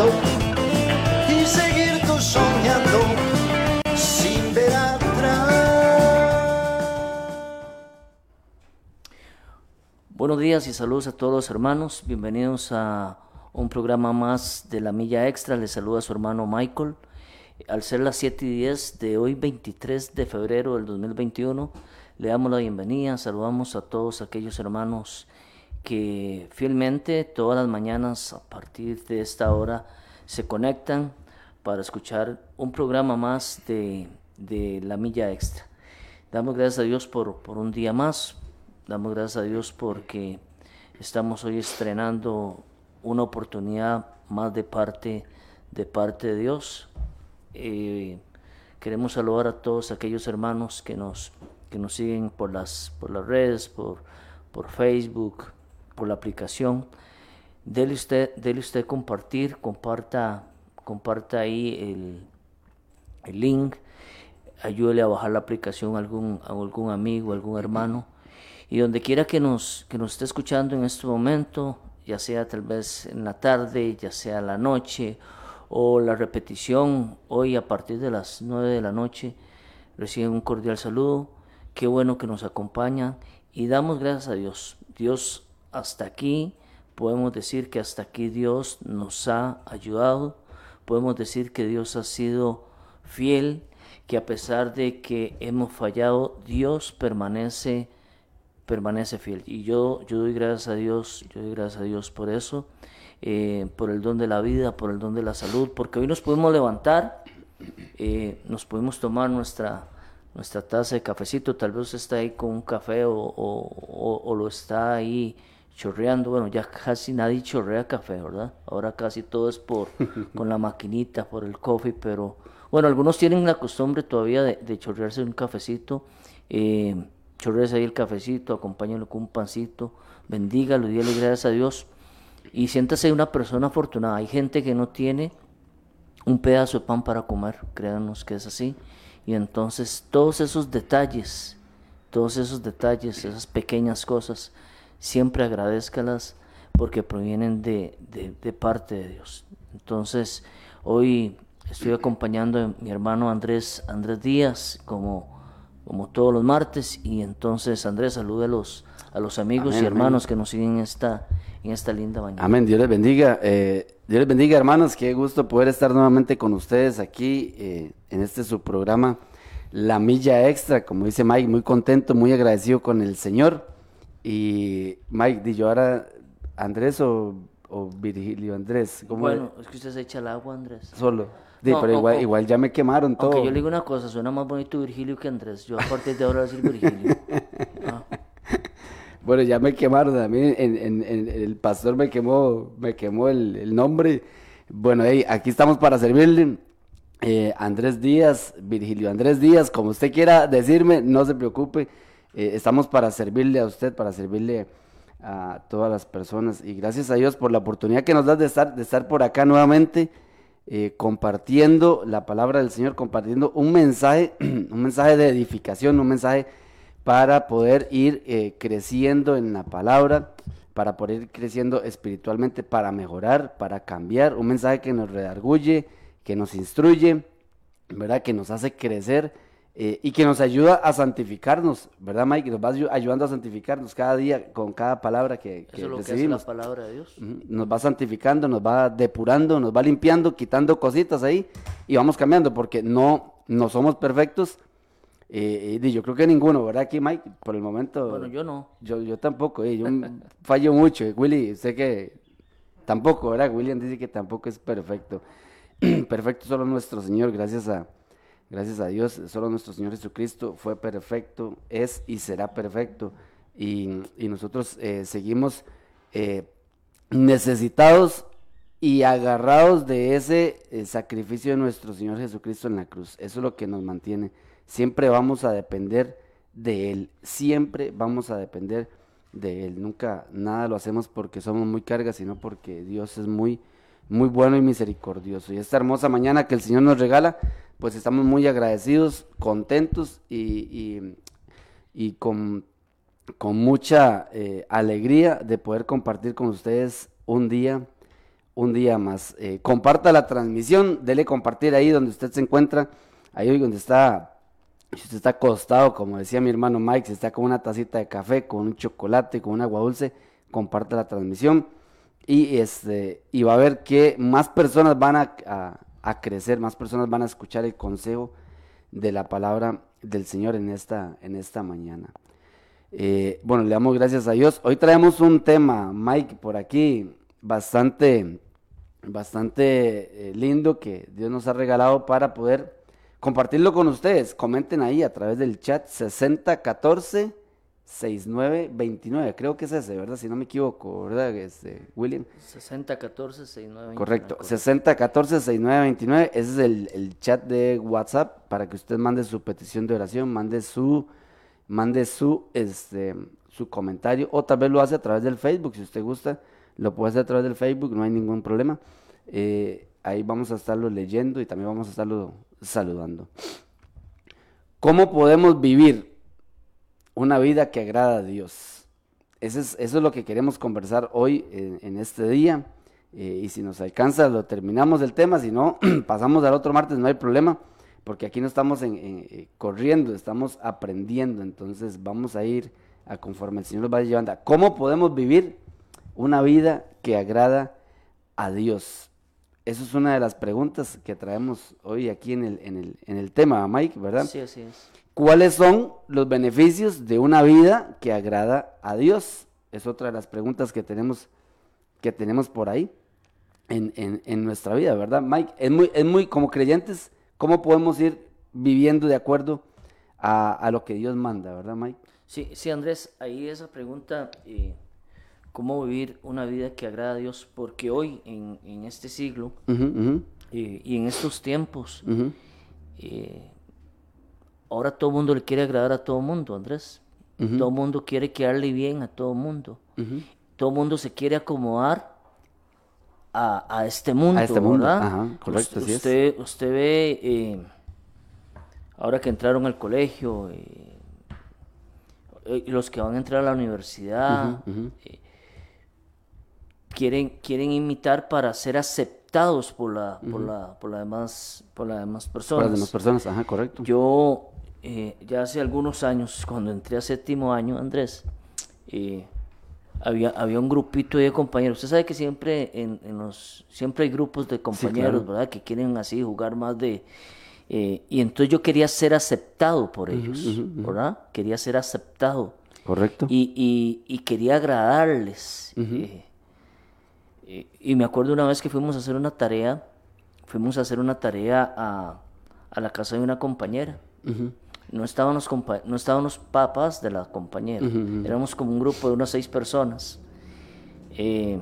y seguir tú soñando sin ver atrás. Buenos días y saludos a todos los hermanos. Bienvenidos a un programa más de la Milla Extra. Les saluda su hermano Michael. Al ser las 7 y 10 de hoy, 23 de febrero del 2021, le damos la bienvenida. Saludamos a todos aquellos hermanos que fielmente todas las mañanas a partir de esta hora se conectan para escuchar un programa más de, de la Milla Extra. Damos gracias a Dios por, por un día más. Damos gracias a Dios porque estamos hoy estrenando una oportunidad más de parte de parte de Dios. Eh, queremos saludar a todos aquellos hermanos que nos, que nos siguen por las, por las redes, por, por Facebook, por la aplicación. Dele usted, dele usted compartir, comparta, comparta ahí el, el link, ayúdele a bajar la aplicación a algún, a algún amigo, algún hermano. Y donde quiera que nos, que nos esté escuchando en este momento, ya sea tal vez en la tarde, ya sea la noche o la repetición hoy a partir de las 9 de la noche, reciben un cordial saludo. Qué bueno que nos acompañan y damos gracias a Dios. Dios hasta aquí, podemos decir que hasta aquí Dios nos ha ayudado. Podemos decir que Dios ha sido fiel, que a pesar de que hemos fallado, Dios permanece permanece fiel. Y yo, yo doy gracias a Dios, yo doy gracias a Dios por eso, eh, por el don de la vida, por el don de la salud, porque hoy nos podemos levantar, eh, nos podemos tomar nuestra, nuestra taza de cafecito, tal vez está ahí con un café o, o, lo está ahí chorreando, bueno, ya casi nadie chorrea café, ¿verdad? Ahora casi todo es por con la maquinita, por el coffee, pero bueno, algunos tienen la costumbre todavía de, de chorrearse un cafecito. Eh, chorrese ahí el cafecito, acompáñalo con un pancito, bendígalo, dígale gracias a Dios y siéntase una persona afortunada. Hay gente que no tiene un pedazo de pan para comer, créanos que es así. Y entonces todos esos detalles, todos esos detalles, esas pequeñas cosas, siempre agradezcalas porque provienen de, de, de parte de Dios. Entonces, hoy estoy acompañando a mi hermano Andrés, Andrés Díaz como como todos los martes. Y entonces, Andrés, salude a los, a los amigos y hermanos que nos siguen en esta, en esta linda mañana. Amén, Dios les bendiga. Eh, Dios les bendiga, hermanos. Qué gusto poder estar nuevamente con ustedes aquí eh, en este su programa, La Milla Extra. Como dice Mike, muy contento, muy agradecido con el Señor. Y Mike, di yo ahora, Andrés o, o Virgilio Andrés. ¿cómo bueno, es que usted se echa el agua, Andrés. Solo. Sí, pero igual, igual ya me quemaron todo. Aunque yo le digo una cosa, suena más bonito Virgilio que Andrés. Yo a partir de ahora voy a decir Virgilio. Ah. Bueno, ya me quemaron a mí, en, en, el pastor me quemó, me quemó el, el nombre. Bueno, hey, aquí estamos para servirle. Eh, Andrés Díaz, Virgilio Andrés Díaz, como usted quiera decirme, no se preocupe. Eh, estamos para servirle a usted, para servirle a todas las personas. Y gracias a Dios por la oportunidad que nos da de estar, de estar por acá nuevamente. Eh, compartiendo la palabra del Señor, compartiendo un mensaje, un mensaje de edificación, un mensaje para poder ir eh, creciendo en la palabra, para poder ir creciendo espiritualmente, para mejorar, para cambiar, un mensaje que nos redarguye, que nos instruye, ¿verdad? Que nos hace crecer eh, y que nos ayuda a santificarnos, ¿verdad, Mike? Nos va ayudando a santificarnos cada día con cada palabra que, que Eso es lo Que la palabra de Dios. Nos va santificando, nos va depurando, nos va limpiando, quitando cositas ahí y vamos cambiando porque no, no somos perfectos. Eh, y yo creo que ninguno, ¿verdad? Aquí, Mike, por el momento. Bueno, yo no. Yo, yo tampoco, eh, yo fallo mucho. Willy, sé que tampoco, ¿verdad? William dice que tampoco es perfecto. perfecto solo nuestro Señor, gracias a Gracias a Dios, solo nuestro Señor Jesucristo fue perfecto, es y será perfecto. Y, nosotros eh, seguimos eh, necesitados y agarrados de ese eh, sacrificio de nuestro Señor Jesucristo en la cruz. Eso es lo que nos mantiene. Siempre vamos a depender de Él. Siempre vamos a depender de Él. Nunca nada lo hacemos porque somos muy cargas, sino porque Dios es muy, muy bueno y misericordioso. Y esta hermosa mañana que el Señor nos regala, pues estamos muy agradecidos, contentos y, y, con, con, mucha eh, alegría de poder compartir con ustedes un día, un día más. Eh, comparta la transmisión, dele compartir ahí donde usted se encuentra, ahí donde está, si usted está acostado, como decía mi hermano Mike, si está con una tacita de café, con un chocolate, con un agua dulce, comparte la transmisión y, este, y va a ver que más personas van a, a crecer, más personas van a escuchar el consejo de la palabra del Señor en esta, en esta mañana. Eh, bueno, le damos gracias a Dios. Hoy traemos un tema, Mike, por aquí, bastante, bastante eh, lindo que Dios nos ha regalado para poder compartirlo con ustedes. Comenten ahí a través del chat 6014 6929, creo que es ese, ¿verdad? Si no me equivoco, ¿verdad? Este, William. 6014 6929. Correcto, 6014 6929, ese es el, el, chat de WhatsApp para que usted mande su petición de oración, mande su mande su este su comentario o tal vez lo hace a través del Facebook, si usted gusta, lo puede hacer a través del Facebook, no hay ningún problema. Eh, ahí vamos a estarlo leyendo y también vamos a estarlo saludando. ¿Cómo podemos vivir una vida que agrada a Dios. Eso es, eso es lo que queremos conversar hoy en, este día. Eh, y si nos alcanza, lo terminamos el tema. Si no, pasamos al otro martes, no hay problema. Porque aquí no estamos en, eh, corriendo, estamos aprendiendo. Entonces vamos a ir a conforme el Señor nos va llevando. ¿Cómo podemos vivir una vida que agrada a Dios? Esa es una de las preguntas que traemos hoy aquí en el, en el, en el tema, Mike, ¿verdad? Sí, así es. ¿Cuáles son los beneficios de una vida que agrada a Dios? Es otra de las preguntas que tenemos, que tenemos por ahí en, nuestra vida, ¿verdad, Mike? Es muy, es muy, como creyentes, ¿cómo podemos ir viviendo de acuerdo a, lo que Dios manda, ¿verdad, Mike? Sí, sí, Andrés, ahí esa pregunta, eh, ¿cómo vivir una vida que agrada a Dios? Porque hoy, en, este siglo eh, y en estos tiempos, ahora todo el mundo le quiere agradar a todo el mundo, Andrés. Todo el mundo quiere quedarle bien a todo el mundo. Todo el mundo se quiere acomodar a, este mundo, a este mundo. ¿verdad? correcto, usted, usted ve, eh, ahora que entraron al colegio, eh, eh, los que van a entrar a la universidad, quieren, quieren imitar para ser aceptados por la, por la, por la demás, por las demás personas. Por las demás personas, ajá, correcto. Yo eh, ya hace algunos años, cuando entré a séptimo año, Andrés, eh, había, había un grupito de compañeros. Usted sabe que siempre en, los siempre hay grupos de compañeros, ¿verdad? Que quieren así jugar más de... Eh, y entonces yo quería ser aceptado por ellos, ¿verdad? Quería ser aceptado. Correcto. Y, y, quería agradarles. y me acuerdo una vez que fuimos a hacer una tarea, fuimos a hacer una tarea a, a la casa de una compañera no estaban los, no estaban los papás de la compañera, éramos como un grupo de unas seis personas. Eh,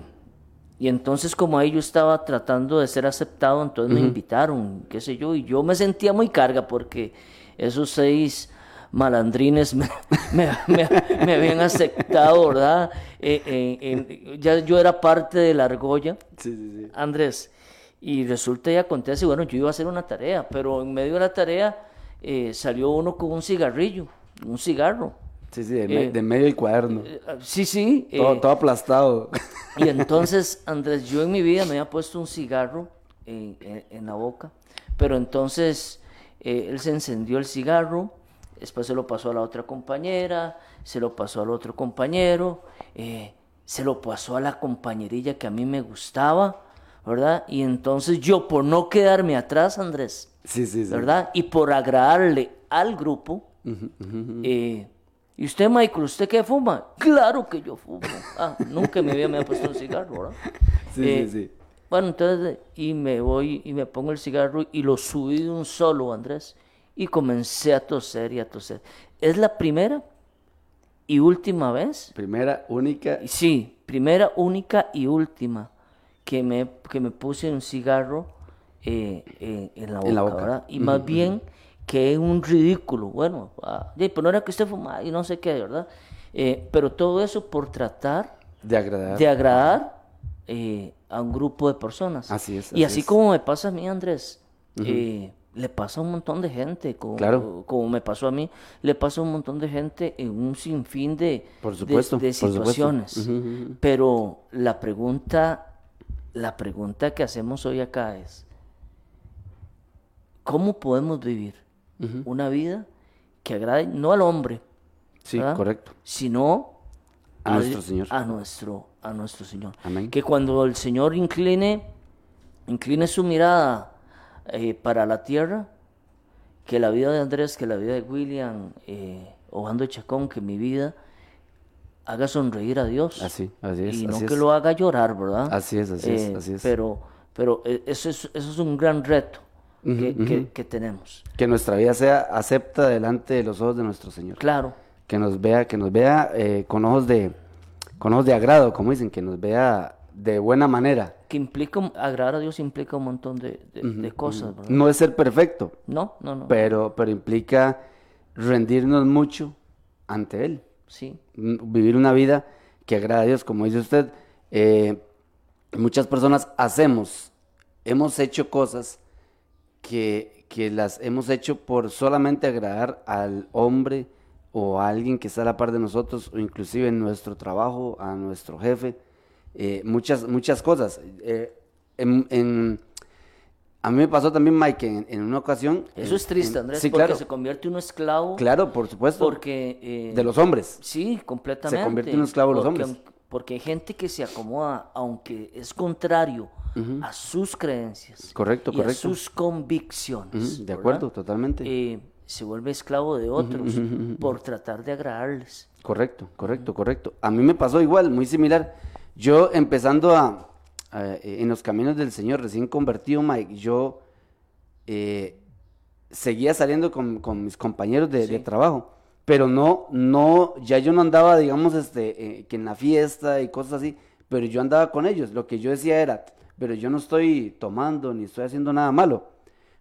y entonces como ahí yo estaba tratando de ser aceptado, entonces me invitaron, qué sé yo, y yo me sentía muy carga porque esos seis malandrines me, me, habían aceptado, ¿verdad? Eh, eh, ya yo era parte de la argolla, Andrés, y resulta y acontece, bueno, yo iba a hacer una tarea, pero en medio de la tarea eh, salió uno con un cigarrillo, un cigarro. Sí, sí, de, eh, medio del cuaderno. Eh, sí, sí. Todo, aplastado. Y entonces, Andrés, yo en mi vida me había puesto un cigarro en, la boca, pero entonces él se encendió el cigarro, después se lo pasó a la otra compañera, se lo pasó al otro compañero, se lo pasó a la compañerilla que a mí me gustaba, ¿verdad? Y entonces yo, por no quedarme atrás, Andrés, Sí, sí, sí. ¿Verdad? Y por agradarle al grupo. Eh, ¿Y usted, Michael, usted qué fuma? Claro que yo fumo. Ah, nunca me había, me puesto un cigarro, ¿verdad? Sí, sí, eh, sí. Bueno, entonces, y me voy y me pongo el cigarro y lo subí de un solo, Andrés. Y comencé a toser y a toser. Es la primera y última vez. Primera, única. Sí, primera, única y última que me, que me puse un cigarro eh, eh, en la boca, ¿verdad? Y más bien que es un ridículo. Bueno, ah, pues no era que usted fumaba y no sé qué, ¿verdad? Eh, pero todo eso por tratar de agradar, de agradar a un grupo de personas. Así es. y así como me pasa a mí, Andrés, le pasa a un montón de gente, como, claro. como me pasó a mí, le pasa a un montón de gente en un sinfín de, por supuesto, de, situaciones. Pero la pregunta la pregunta que hacemos hoy acá es, ¿cómo podemos vivir una vida que agrade no al hombre, Sí, ¿verdad? correcto. sino A nuestro Señor. A nuestro, a nuestro Señor. Amén. Que cuando el Señor incline, incline su mirada eh, para la tierra, que la vida de Andrés, que la vida de William, eh, Obando Chacón, que mi vida haga sonreír a Dios. Así, así es, Y no así que es. lo haga llorar, ¿verdad? Así es, así es, así es. Pero, pero eh, eso, es, eso es un gran reto que, que- tenemos. Que nuestra vida sea acepta delante de los ojos de nuestro Señor. Claro, Que nos vea, que nos vea eh, con ojos de con ojos de agrado, como dicen, que nos vea de buena manera. que implica, agradar a Dios implica un montón de, de- de cosas, ¿verdad? No es ser perfecto, No, no, no. pero, pero implica rendirnos mucho ante Él. Sí, vivir una vida que agrada a Dios, como dice usted. eh, muchas personas hacemos, hemos hecho cosas que, que las hemos hecho por solamente agradar al hombre o a alguien que está a la par de nosotros, o inclusive en nuestro trabajo, a nuestro jefe, eh, muchas, muchas cosas. Eh, en- a mí me pasó también, Mike, en, en una ocasión. eso en- es triste, Andrés, sí, porque claro, se convierte uno esclavo. claro, por supuesto. Porque. eh, de los hombres. Sí, completamente. convierte en un esclavo de los hombres. Porque hay gente que se acomoda, aunque es contrario a sus creencias. Correcto, y a correcto. sus convicciones. De ¿verdad? acuerdo, totalmente. Eh, se vuelve esclavo de otros por tratar de agradarles. Correcto, correcto, correcto. A mí me pasó igual, muy similar. Yo empezando a, a- en los caminos del Señor, recién convertido, Mike, yo eh, seguía saliendo con, con mis compañeros de, de trabajo, pero no, no, ya yo no andaba, digamos, este, eh, que en la fiesta y cosas así, pero yo andaba con ellos. Lo que yo decía era, pero yo no estoy tomando ni estoy haciendo nada malo.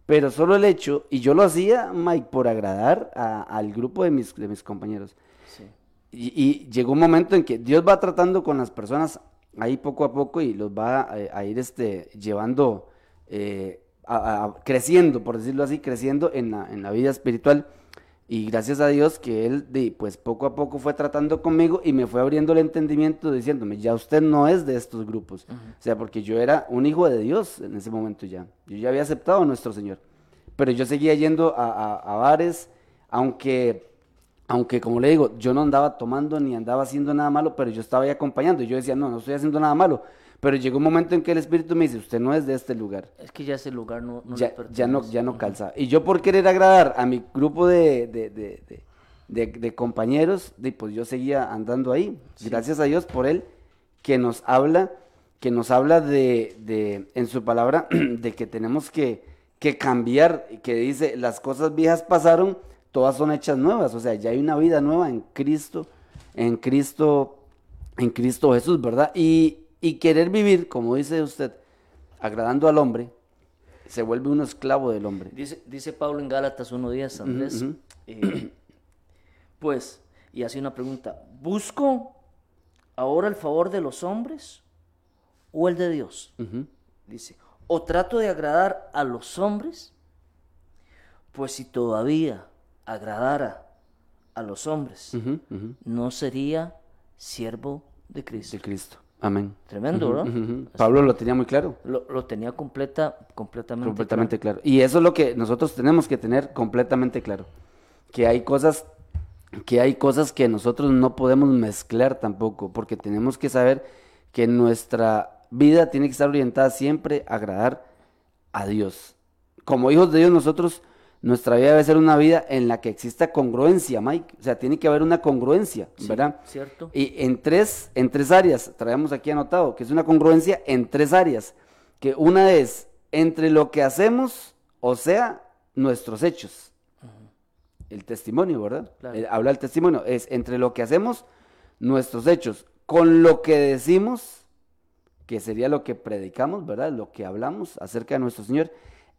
Pero solo el hecho, y yo lo hacía, Mike, por agradar a- al grupo de mis, de mis compañeros. Sí. Y, y llegó un momento en que Dios va tratando con las personas ahí poco a poco y los va a, a ir este, llevando, eh, a- a- creciendo, por decirlo así, creciendo en la, en la vida espiritual. Y gracias a Dios que Él, pues poco a poco fue tratando conmigo y me fue abriendo el entendimiento diciéndome, ya usted no es de estos grupos. O sea, porque yo era un hijo de Dios en ese momento ya. Yo ya había aceptado a nuestro Señor. Pero yo seguía yendo a, a- a bares, aunque aunque como le digo, yo no andaba tomando ni andaba haciendo nada malo, pero yo estaba ahí acompañando. Y yo decía, no, no estoy haciendo nada malo. Pero llegó un momento en que el Espíritu me dice, usted no es de este lugar. Es que ya ese lugar no, no Ya, ya no, ya no calza. Y yo por querer agradar a mi grupo de, de, de- de- de- de compañeros, de, pues yo seguía andando ahí. Gracias a Dios por él, que nos habla, que nos habla de, de en su palabra, de que tenemos que, que cambiar, y que dice, las cosas viejas pasaron, todas son hechas nuevas. O sea, ya hay una vida nueva en Cristo, en Cristo, en Cristo Jesús, ¿verdad? Y, y querer vivir, como dice usted, agradando al hombre, se vuelve uno esclavo del hombre. Dice, dice Pablo en Gálatas 1.10, Andrés. eh, pues, y hace una pregunta: ¿busco ahora el favor de los hombres o el de Dios? Dice: ¿o trato de agradar a los hombres? Pues si todavía agradara a los hombres, no sería siervo de Cristo. De Cristo. Amén. Tremendo, ujú. Pablo lo tenía muy claro, Lo, lo tenía completa, completamente. completamente claro. Y eso es lo que nosotros tenemos que tener completamente claro. Que hay cosas que hay cosas que nosotros no podemos mezclar tampoco, porque tenemos que saber que nuestra vida tiene que estar orientada siempre a agradar a Dios. Como hijos de Dios, nosotros, nuestra vida debe ser una vida en la que exista congruencia, Mike. O sea, tiene que haber una congruencia, Sí, ¿verdad? ¿Cierto? Y en tres, en tres áreas, traemos aquí anotado, que es una congruencia en tres áreas. Que una es entre lo que hacemos, o sea, nuestros hechos. El testimonio, ¿verdad? Claro. Eh, habla el testimonio. Es entre lo que hacemos, nuestros hechos, con lo que decimos, que sería lo que predicamos, ¿verdad? Lo que hablamos acerca de nuestro Señor,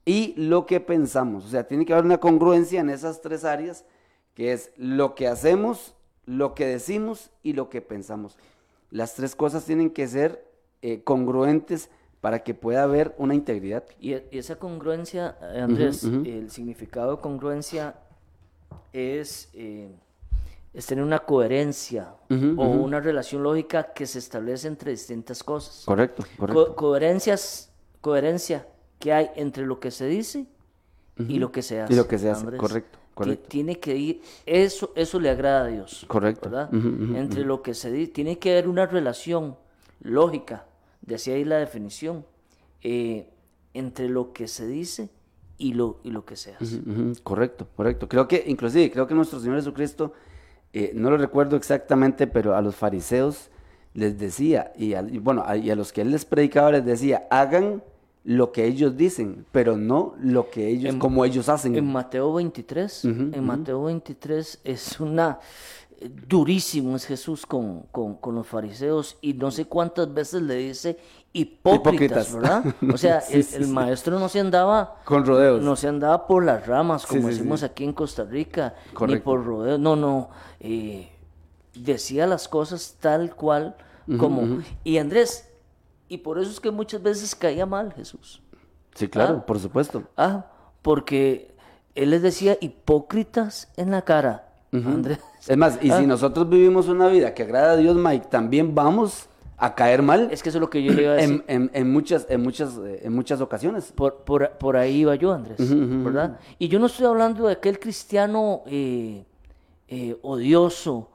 y lo que pensamos. O sea, tiene que haber una congruencia en esas tres áreas, que es lo que hacemos, lo que decimos y lo que pensamos. Las tres cosas tienen que ser eh, congruentes para que pueda haber una integridad. Y, e- esa congruencia, eh, Andrés, el significado de congruencia es, eh, es tener una coherencia o una relación lógica que se establece entre distintas cosas. Correcto, Co- correcto. coherencias, coherencia que hay entre lo que se dice y lo que se hace. Y lo que se hace, Andrés. correcto, correcto. Tiene que ir, eso, eso le agrada a Dios. Correcto. ¿verdad? Entre lo que se dice, tiene que haber una relación lógica, decía ahí la definición, eh, entre lo que se dice y lo, y lo que se hace. Correcto, correcto. Creo que, inclusive, creo que nuestro Señor Jesucristo, eh, no lo recuerdo exactamente, pero a los fariseos les decía, y, a, y bueno, a- y a los que él les predicaba les decía, hagan lo que ellos dicen, pero no lo que ellos, En- como ellos hacen. En Mateo 23, Ujú, en Mateo 23 es una eh, durísimo es Jesús con, con, con los fariseos y no sé cuántas veces le dice hipócritas, Hipócritas. ¿verdad? O sea, Sí, el, sí, el sí. maestro no se andaba Con rodeos. no se andaba por las ramas, como decimos aquí en Costa Rica, ni Correcto. por rodeos, no, no, eh, decía las cosas tal cual como... Y Andrés, y por eso es que muchas veces caía mal Jesús. Sí, claro, Ah. por supuesto. Ah, porque él les decía hipócritas en la cara. Andrés. Es más, y Ah. si nosotros vivimos una vida que agrada a Dios, Mike, también vamos a caer mal Es que eso es lo que yo le iba a decir. en, en- en muchas, en, muchas, eh, en muchas ocasiones. Por, por, por ahí iba yo, Andrés, ¿verdad? Y yo no estoy hablando de aquel cristiano eh, eh, odioso,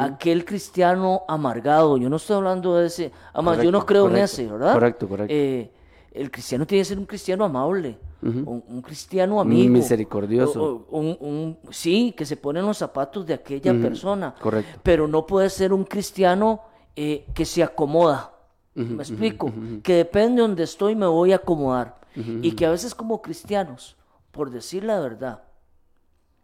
aquel cristiano amargado. Yo no estoy hablando de ese. Además, yo no Correcto, creo en ese, ¿verdad? correcto, correcto. Eh, el cristiano tiene que ser un cristiano amable, un, un cristiano amigo. Misericordioso. o- o un- un- sí, que se pone en los zapatos de aquella persona. correcto. Pero no puede ser un cristiano eh, que se acomoda. ¿Me explico? Que depende de donde estoy, me voy a acomodar. Y que a veces como cristianos, por decir la verdad,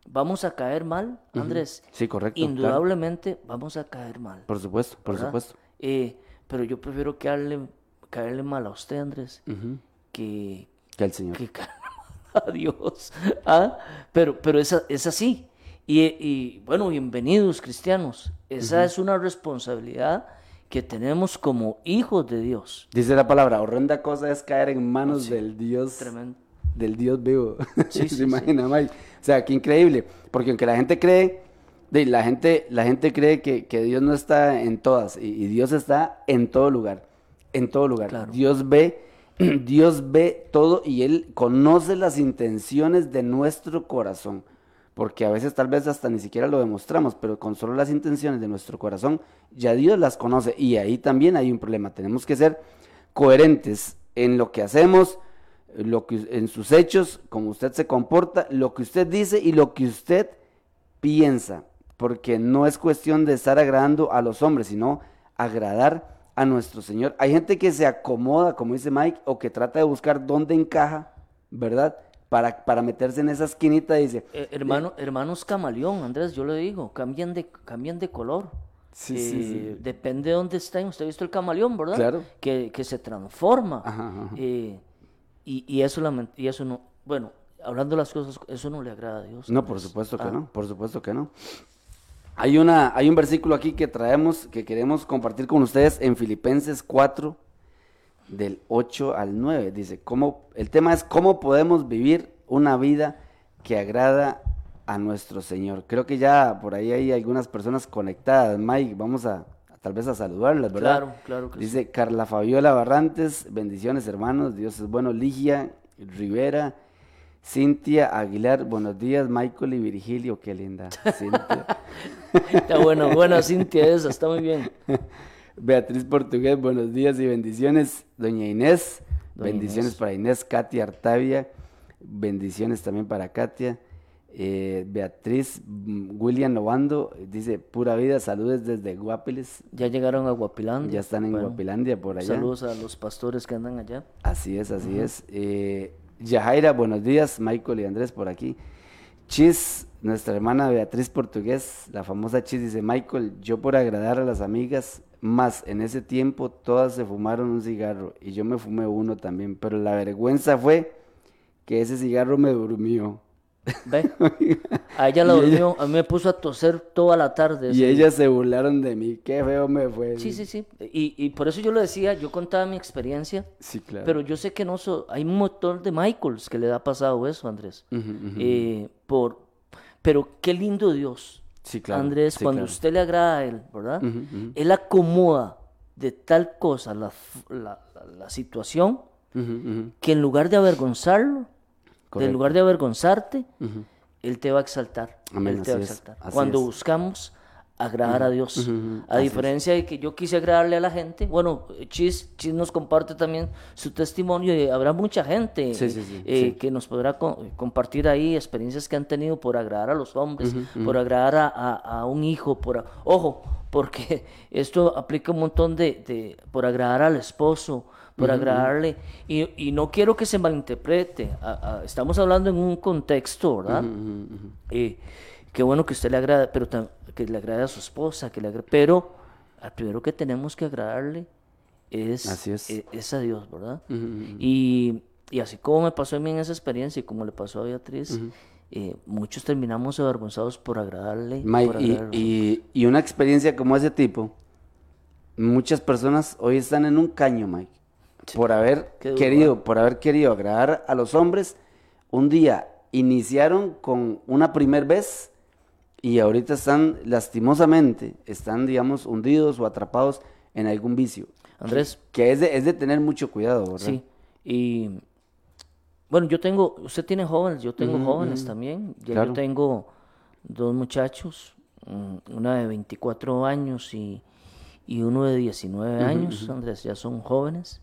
vamos a caer mal, Andrés. Sí, correcto. claro. Indudablemente vamos a caer mal. Por supuesto, por ¿verdad? supuesto. Eh, pero yo prefiero caerle, caerle mal a usted, Andrés, que, Que el Señor. que caerle mal a Dios. ¿Ah? Pero, pero es, es así. Y, y, bueno, bienvenidos cristianos. Esa es una responsabilidad que tenemos como hijos de Dios. Dice la palabra, horrenda cosa es caer en manos del Dios. Tremendo. Del Dios vivo. Sí, sí, ¿Se sí. imagina, Mike? O sea, qué increíble. Porque aunque la gente cree, la gente, la gente cree que, que Dios no está en todas. Y, y Dios está en todo lugar. En todo lugar. Claro. Dios ve, Dios ve todo y Él conoce las intenciones de nuestro corazón. Porque a veces tal vez hasta ni siquiera lo demostramos, pero con solo las intenciones de nuestro corazón, ya Dios las conoce. Y ahí también hay un problema. Tenemos que ser coherentes en lo que hacemos, lo que, en sus hechos, como usted se comporta, lo que usted dice y lo que usted piensa. Porque no es cuestión de estar agradando a los hombres, sino agradar a nuestro Señor. Hay gente que se acomoda, como dice Mike, o que trata de buscar dónde encaja, ¿verdad? Para, para meterse en esa esquinita y dice, Eh, hermano, hermanos camaleón, Andrés, yo le digo, cambian de, cambian de color. Sí, sí, Eh, Depende de dónde estén. Usted ha visto el camaleón, ¿verdad? Claro. Que, que se transforma. Ajá, ajá. Y, y eso y eso no, bueno, hablando de las cosas, eso no le agrada a Dios. No, por supuesto que Ah, no, por supuesto que no. Hay, una, hay un versículo aquí que traemos, que queremos compartir con ustedes en Filipenses 4, del 8 al 9. Dice, ¿cómo, el tema es cómo podemos vivir una vida que agrada a nuestro Señor. Creo que ya por ahí hay algunas personas conectadas. Mike, vamos a tal vez a saludarlas, ¿verdad? Claro, claro que Dice Carla Fabiola Barrantes, bendiciones hermanos, Dios es bueno. Ligia Rivera, Cintia Aguilar, buenos días, Michael y Virgilio, qué linda. Cintia. Está bueno, buena Cintia esa, está muy bien. Beatriz Portugués, buenos días y bendiciones. Doña Inés, Doña bendiciones Inés. para Inés. Katia Artavia, bendiciones también para Katia. Eh, Beatriz mm, William Novando, dice, pura vida, saludos desde Guapiles. Ya llegaron a Guapilandia. Ya están en Bueno, Guapilandia por allá. Saludos a los pastores que andan allá. Así es, así es. Eh, Yajaira, buenos días. Michael y Andrés por aquí. Chis, nuestra hermana Beatriz Portugués, la famosa Chis, dice, Michael, yo por agradar a las amigas, más en ese tiempo todas se fumaron un cigarro y yo me fumé uno también, pero la vergüenza fue que ese cigarro me durmió. Ve, a ella la ella- durmió, a mí me puso a toser toda la tarde. Y día. ellas se burlaron de mí, qué feo me fue. Sí, sí, sí. Y, y por eso yo lo decía, yo contaba mi experiencia, Sí, claro. pero yo sé que no so- hay un montón de Michaels que le ha pasado eso, Andrés. Eh, por, pero qué lindo Dios, Sí, claro. Andrés, sí, cuando claro. usted le agrada a él, ¿verdad? Él acomoda de tal cosa la, la- la- la situación que en lugar de avergonzarlo, en Correcto. lugar de avergonzarte. Él te va a exaltar. Amén, Él te va a exaltar. Cuando es. buscamos agradar a Dios. A es. diferencia de que yo quise agradarle a la gente, bueno, Chis, Chis nos comparte también su testimonio y habrá mucha gente Sí, sí, sí, eh, que nos podrá co- compartir ahí experiencias que han tenido por agradar a los hombres, por agradar a, a- a un hijo, por ojo, porque esto aplica un montón de, de- por agradar al esposo, por agradarle, y, y no quiero que se malinterprete, a- a- estamos hablando en un contexto, ¿verdad? Eh, qué bueno que usted le agrada, pero que le agrade a su esposa, que le agrade, pero al primero que tenemos que agradarle es, Así es. es a Dios, ¿verdad? Y, y así como me pasó a mí en esa experiencia y como le pasó a Beatriz, eh, muchos terminamos avergonzados por agradarle. Mike, por y, agradarle. y- y una experiencia como ese tipo, muchas personas hoy están en un caño, Mike, por haber querido, por haber querido agradar a los hombres. Un día iniciaron con una primer vez y ahorita están lastimosamente, están, digamos, hundidos o atrapados en algún vicio. Andrés, Que es de, es de tener mucho cuidado, ¿verdad? Sí, y bueno, yo tengo, usted tiene jóvenes, yo tengo jóvenes también. Ya Claro. yo tengo dos muchachos, mm, una de 24 años y, y uno de 19 años, Andrés, ya son jóvenes.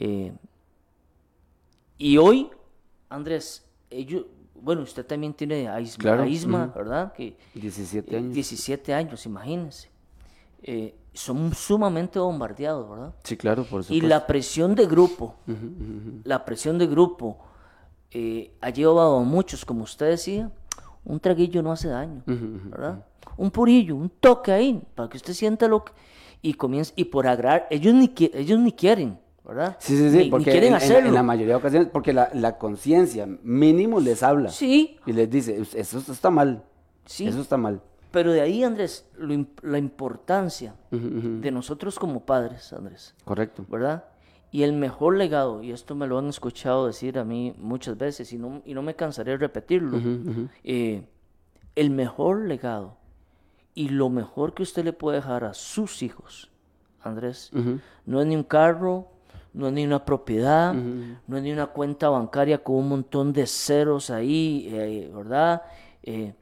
Eh, y hoy, Andrés, ellos, bueno, usted también tiene a Isma, Claro, a Isma, ujú. ¿verdad? Que, 17 eh, años. 17 años, imagínense. Eh, son sumamente bombardeados, ¿verdad? Sí, claro, por Y supuesto. la presión de grupo, la presión de grupo eh, ha llevado a muchos, como usted decía, un traguillo no hace daño, ¿verdad? Un purillo, un toque ahí, para que usted sienta lo que... Y comienza, y por agradar, ellos ni, ellos ni quieren, ¿verdad? Sí, sí, sí, Ni- ni, porque quieren en, en- hacerlo. en la mayoría de ocasiones, porque la, la conciencia mínimo les habla Sí, y les dice, "Us- eso está mal, sí. eso está mal. Pero de ahí, Andrés, lo la importancia de nosotros como padres, Andrés, Correcto. ¿verdad? Y el mejor legado, y esto me lo han escuchado decir a mí muchas veces, y no, y no me cansaré de repetirlo, eh, el mejor legado y lo mejor que usted le puede dejar a sus hijos, Andrés, no es ni un carro, no es ni una propiedad, no es ni una cuenta bancaria con un montón de ceros ahí, eh, ¿verdad? Eh,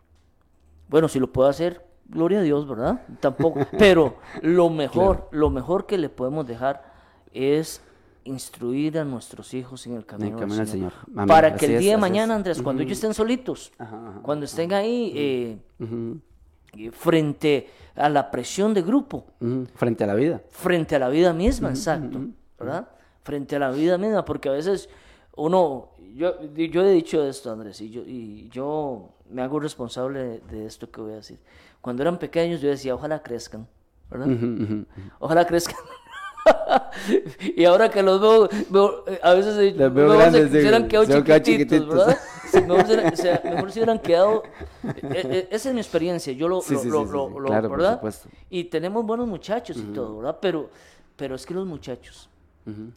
bueno, si lo puedo hacer, gloria a Dios, ¿verdad? Tampoco. Pero lo mejor, lo mejor que le podemos dejar es instruir a nuestros hijos en el camino, del camino del Señor. Señor. Amén. Para que el es, día de mañana. Andrés, cuando ellos estén solitos, Ajá, ajá, cuando estén ahí eh, eh, frente a la presión de grupo. Frente a la vida. frente a la vida misma, exacto, ¿verdad? Frente a la vida misma, porque a veces uno, yo, yo he dicho esto, Andrés, y yo, y yo me hago responsable de, de esto que voy a decir. Cuando eran pequeños yo decía, ojalá crezcan, ¿verdad? Ujú, ujú. Ojalá crezcan. y ahora que los veo, veo, eh, a veces veo mejor grandes, se, se hubieran quedado se chiquititos, chiquititos. ¿verdad? Sí, mejor, se, se- mejor se hubieran quedado. eh, esa es mi experiencia, yo lo, Sí, lo- sí, lo- sí, lo- Claro, por ¿verdad? supuesto. Y tenemos buenos muchachos y todo, ¿verdad? Pero, pero es que los muchachos,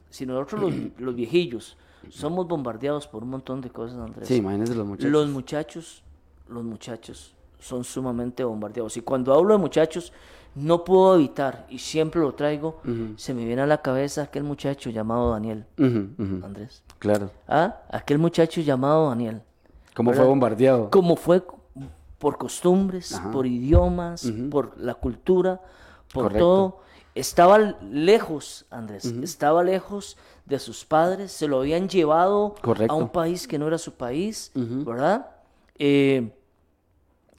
si nosotros los, los viejillos somos bombardeados por un montón de cosas, Andrés. Sí, imagínense los muchachos. Los muchachos, los muchachos son sumamente bombardeados. Y cuando hablo de muchachos, no puedo evitar, y siempre lo traigo, se me viene a la cabeza aquel muchacho llamado Daniel. Andrés. Claro. ¿Ah? Aquel muchacho llamado Daniel. ¿Cómo fue bombardeado? Como fue por costumbres, por idiomas, por la cultura, por Correcto. todo. Estaba lejos, Andrés, estaba lejos de sus padres, se lo habían llevado Correcto. a un país que no era su país, ¿verdad? Eh,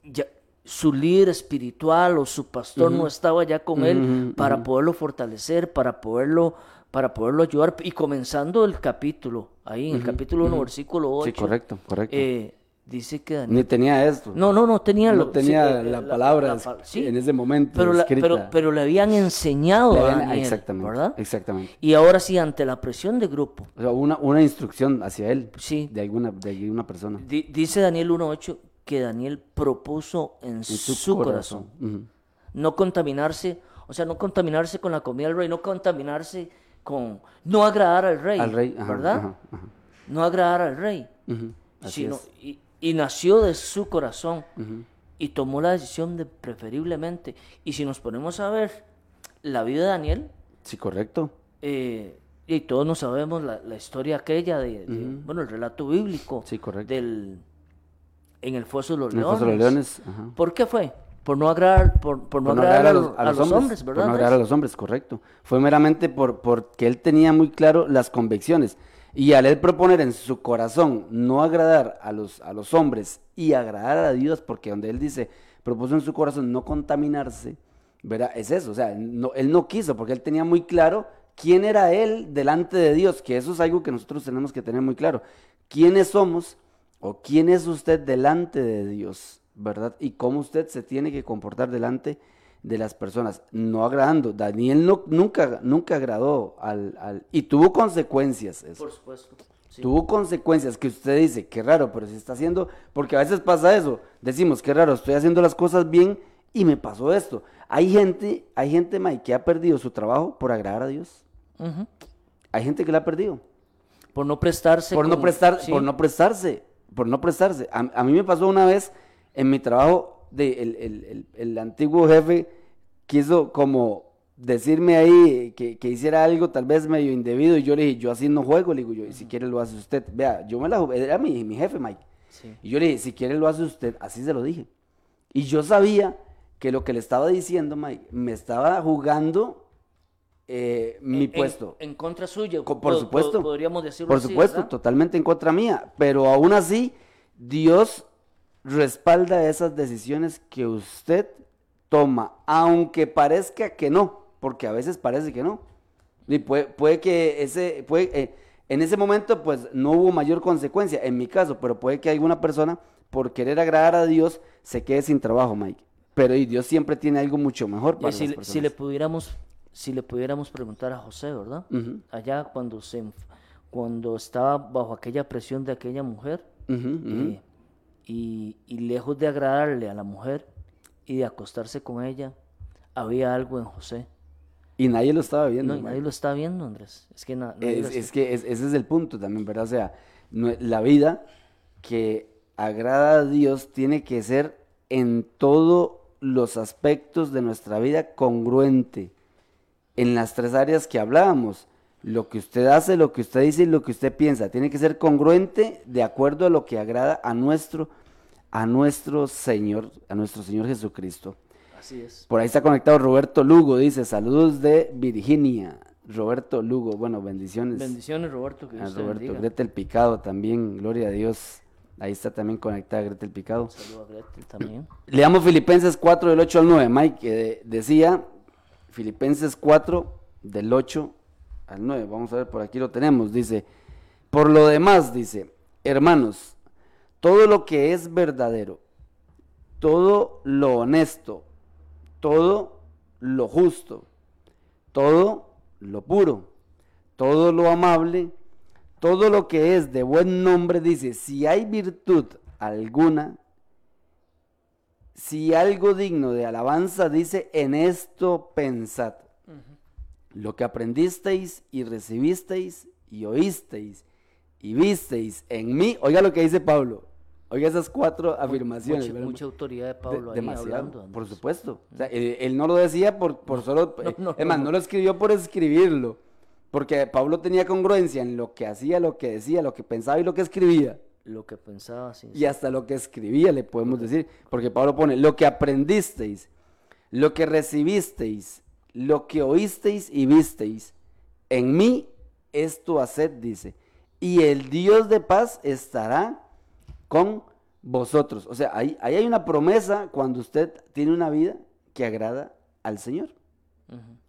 ya- su líder espiritual o su pastor no estaba ya con él para poderlo fortalecer, para poderlo, para poderlo ayudar. Y comenzando el capítulo, ahí en el capítulo 1, versículo 8, Sí, correcto, correcto. eh, dice que Daniel Ni tenía esto. no, no, no tenía, No lo- tenía sí, eh, la palabra pa- sí. en ese momento pero, la- escrita. pero, pero le habían enseñado Le a Daniel, exactamente, ¿verdad? exactamente. Y ahora sí, ante la presión de grupo, O sea, una, una instrucción hacia él. Sí. De alguna, de alguna persona. di- dice Daniel 1.8 que Daniel propuso en, En su, corazón, no contaminarse, o sea, no contaminarse con la comida del rey, no contaminarse con, no agradar al rey, Al rey. ajá, ¿verdad? ajá, ajá. No agradar al rey, Así sino, es. y, y nació de su corazón. y tomó la decisión de preferiblemente. Y si nos ponemos a ver la vida de Daniel, Sí, correcto. eh, y todos nos sabemos la, la historia aquella de, de- bueno, el relato bíblico Sí, correcto. del en el foso de los En el leones. Foso de los Leones, ajá. ¿Por qué fue? Por no agradar, por, por no Por no agradar agradar a, los, a los hombres, ¿verdad? no agradar a Andrés? los hombres, correcto. Fue meramente por porque él tenía muy claro las convicciones. Y al él proponer en su corazón no agradar a los, a los hombres y agradar a Dios, porque donde él dice, propuso en su corazón no contaminarse, ¿verdad? Es eso, o sea, él no quiso, porque él tenía muy claro quién era él delante de Dios, que eso es algo que nosotros tenemos que tener muy claro. ¿Quiénes somos o quién es usted delante de Dios, verdad? Y cómo usted se tiene que comportar delante de las personas, no agradando. Daniel no, nunca, nunca agradó al, al- y tuvo consecuencias. eso. Por supuesto. sí. Tuvo consecuencias que usted dice, qué raro, pero se está haciendo, porque a veces pasa eso, decimos, qué raro, estoy haciendo las cosas bien y me pasó esto. Hay gente, hay gente, Mike, que ha perdido su trabajo por agradar a Dios. Hay gente que la ha perdido Por no prestarse. por no con- prestar, sí. por no prestarse, por no prestarse. A, a mí me pasó una vez en mi trabajo, de, el, el- el- el antiguo jefe quiso como decirme ahí que, que hiciera algo tal vez medio indebido y yo le dije, yo así no juego, le digo yo, y si quiere lo hace usted. Vea, yo me la jugué, era mi, mi jefe Mike. Sí. Y yo le dije, si quiere lo hace usted, así se lo dije. Y yo sabía que lo que le estaba diciendo Mike, me estaba jugando eh, mi En- puesto. En, contra suya. Por po- supuesto. po- Podríamos decirlo Por así, supuesto, ¿verdad? totalmente en contra mía. Pero aún así, Dios respalda esas decisiones que usted toma, aunque parezca que no, porque a veces parece que no. Y puede, puede que ese, puede, eh, en ese momento, pues no hubo mayor consecuencia, en mi caso, pero puede que alguna persona, por querer agradar a Dios, se quede sin trabajo, Mike. Pero y Dios siempre tiene algo mucho mejor Y para si, las personas. si le pudiéramos, si le pudiéramos preguntar a José, ¿verdad? Allá cuando se, cuando estaba bajo aquella presión de aquella mujer eh, y, y lejos de agradarle a la mujer y de acostarse con ella, había algo en José. Y nadie lo estaba viendo. No, y nadie lo está viendo, Andrés. Es que na- Es, que es- ese es el punto también, ¿verdad? O sea, no- la vida que agrada a Dios tiene que ser en todos los aspectos de nuestra vida congruente. En las tres áreas que hablábamos. Lo que usted hace, lo que usted dice y lo que usted piensa. Tiene que ser congruente de acuerdo a lo que agrada a nuestro, a nuestro Señor, a nuestro Señor Jesucristo. Así es. Por ahí está conectado Roberto Lugo, dice, saludos de Virginia. Roberto Lugo, bueno, bendiciones. Bendiciones, Roberto, que a Dios Roberto, bendiga. Gretel Picado también, gloria a Dios. Ahí está también conectada Gretel Picado. Saludo a Gretel también. Leamos Filipenses 4 del 8 al 9. Mike que eh, decía, Filipenses 4 del 8 al 9. Vamos a ver, por aquí lo tenemos. Dice, por lo demás, dice, hermanos, todo lo que es verdadero, todo lo honesto, todo lo justo, todo lo puro, todo lo amable, todo lo que es de buen nombre, dice, si hay virtud alguna, si algo digno de alabanza, dice, en esto pensad. Lo que aprendisteis y recibisteis y oísteis y visteis en mí, oiga lo que dice Pablo, oiga esas cuatro afirmaciones. Mucha, autoridad de De- Pablo ahí demasiado, hablando. por supuesto. O sea, él, él no lo decía por, por solo... no, eh, no, es más, no. no lo escribió por escribirlo. Porque Pablo tenía congruencia en lo que hacía, lo que decía, lo que pensaba y lo que escribía. Lo que pensaba, sí. Y hasta lo que escribía le podemos decir. Porque Pablo pone, lo que aprendisteis, lo que recibisteis, lo que oísteis y visteis, en mí esto haced, dice. Y el Dios de paz estará con vosotros. O sea, ahí, ahí hay una promesa cuando usted tiene una vida que agrada al Señor.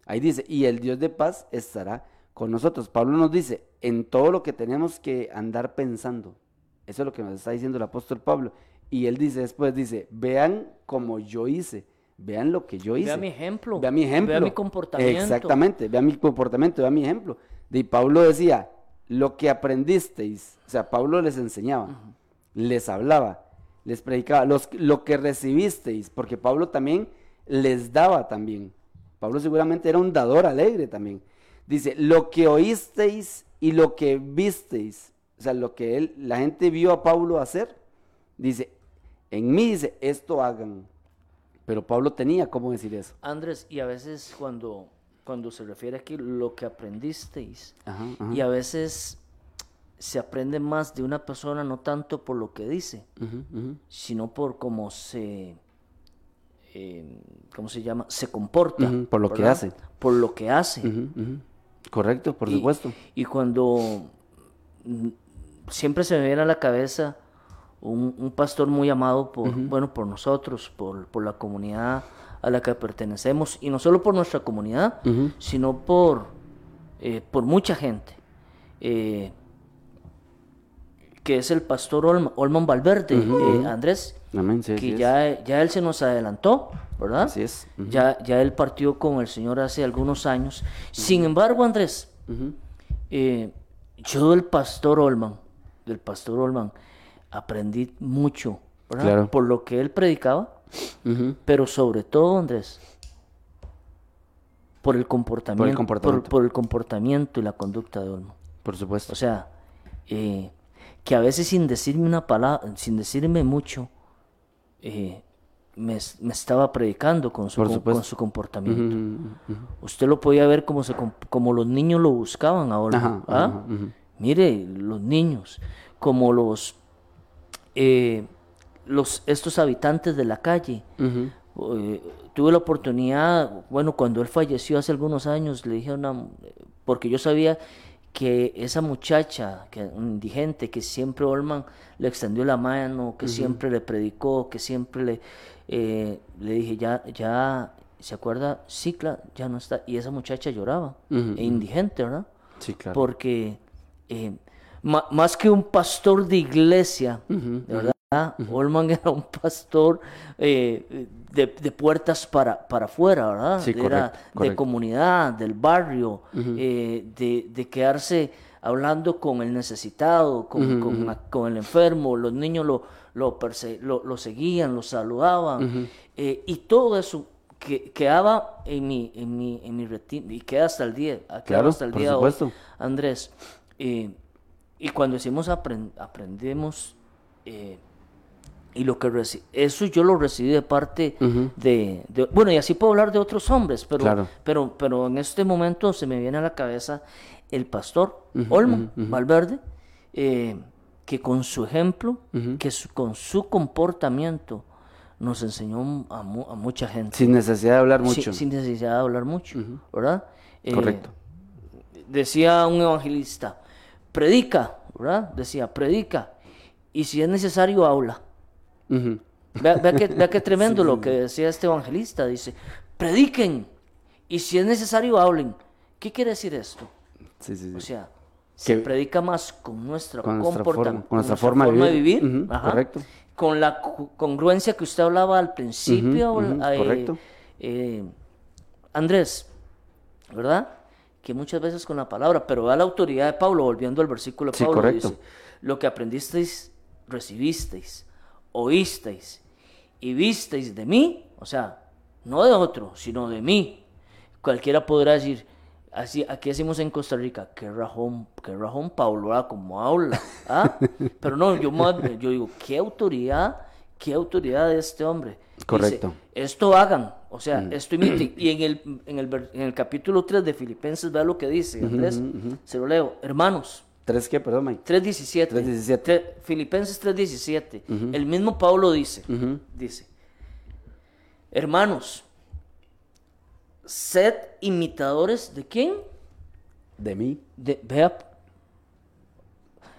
Ahí dice, y el Dios de paz estará con nosotros. Pablo nos dice, en todo lo que tenemos que andar pensando. Eso es lo que nos está diciendo el apóstol Pablo. Y él dice después, dice, vean como yo hice, vean lo que yo hice. Vea mi ejemplo. Vea mi ejemplo. Vea mi comportamiento. Exactamente, vea mi comportamiento, vea mi ejemplo. Y Pablo decía, lo que aprendisteis, o sea, Pablo les enseñaba, les hablaba, les predicaba, los, lo que recibisteis, porque Pablo también les daba también. Pablo seguramente era un dador alegre también. Dice, lo que oísteis y lo que visteis, o sea, lo que él, la gente vio a Pablo hacer, dice, En mí dice, esto hagan. Pero Pablo tenía cómo decir eso. Andrés, y a veces cuando, cuando se refiere aquí lo que aprendisteis, Ajá, ajá. y a veces se aprende más de una persona no tanto por lo que dice, sino por cómo se, eh, ¿cómo se llama? Se comporta. Por lo que hace. Por lo que hace. Correcto, por Y- supuesto. Y cuando mm, siempre se me viene a la cabeza un, un pastor muy amado por, bueno, por nosotros, por, por la comunidad a la que pertenecemos, y no solo por nuestra comunidad, sino por, eh, por mucha gente, eh, que es el pastor Olma- Olman Valverde, eh, Andrés, Amén, sí, que es. ya, ya él se nos adelantó, ¿verdad? Así es. Ya, ya él partió con el Señor hace algunos años. Sin embargo, Andrés, eh, yo del pastor Olman, del pastor Olman, aprendí mucho, ¿verdad? Claro. Por lo que él predicaba, pero sobre todo, Andrés, por el comportamiento, comportamiento. por el comportamiento y la conducta de Olman. Por supuesto. O sea, eh, que a veces sin decirme una palabra, sin decirme mucho, eh, me, me estaba predicando con su, con- su comportamiento. Usted lo podía ver como, se, com- como los niños lo buscaban ahora. Ajá, ¿ah? Mire, los niños, como los, eh, los estos habitantes de la calle. Eh, tuve la oportunidad, bueno, cuando él falleció hace algunos años, le dije a una, porque yo sabía que esa muchacha, que indigente, que siempre Olman le extendió la mano, que siempre le predicó, que siempre le, eh, le dije, ya, ya, ¿se acuerda? Sí, claro, ya no está. Y esa muchacha lloraba, e indigente, ¿verdad? Sí, claro. Porque eh, más que un pastor de iglesia, de verdad, Olman era un pastor eh, de, de puertas para, para afuera, ¿verdad? Sí, era correcto, de comunidad, del barrio, eh, de, de quedarse hablando con el necesitado, con, con con el enfermo, los niños lo, lo, lo, lo seguían, lo saludaban, eh, y todo eso que, quedaba en mi, en mi, en mi retina, y queda hasta el día, Claro, hasta el por día hoy. supuesto. Andrés, eh, y cuando decimos apren- aprendemos, eh, y lo que eso yo lo recibí de parte de, de- bueno, y así puedo hablar de otros hombres, pero, Claro. pero, pero en este momento se me viene a la cabeza el pastor Olmo Valverde, eh, que con su ejemplo, que su- con su comportamiento, nos enseñó a, mu- a mucha gente. Sin necesidad de hablar Sin- mucho. Sin, necesidad de hablar mucho, ¿verdad? Eh, Correcto. decía un evangelista, predica, ¿verdad? Decía, predica, y si es necesario, habla. Vea, vea qué, vea qué tremendo lo que decía este evangelista, dice, prediquen, y si es necesario, hablen. ¿Qué quiere decir esto? Sí, sí, sí. O sea, se Que- predica más con nuestra, Con nuestra forma- con nuestra forma de vivir. Ajá, correcto. con la congruencia que usted hablaba al principio. Eh, correcto. eh, Andrés, ¿verdad? Que muchas veces con la palabra, pero da la autoridad de Pablo, volviendo al versículo de Sí, Pablo, correcto. dice, lo que aprendisteis, recibisteis, oísteis y visteis de mí, o sea, no de otro, sino de mí. Cualquiera podrá decir, así, aquí decimos en Costa Rica, qué rajón, qué rajón Pablo. Como habla, ¿ah? Pero no, yo, yo digo, qué autoridad, qué autoridad de este hombre. Correcto. Mm. esto hagan, o sea, esto imiten. Y en el, en, el, en el capítulo 3 de Filipenses, vea lo que dice, Andrés, se lo leo. Hermanos, ¿Tres qué? Perdón, Mike. 3.17. 3:17. Tre- Filipenses 3.17. El mismo Pablo dice, dice, hermanos, sed imitadores de quién? De mí. De, vea,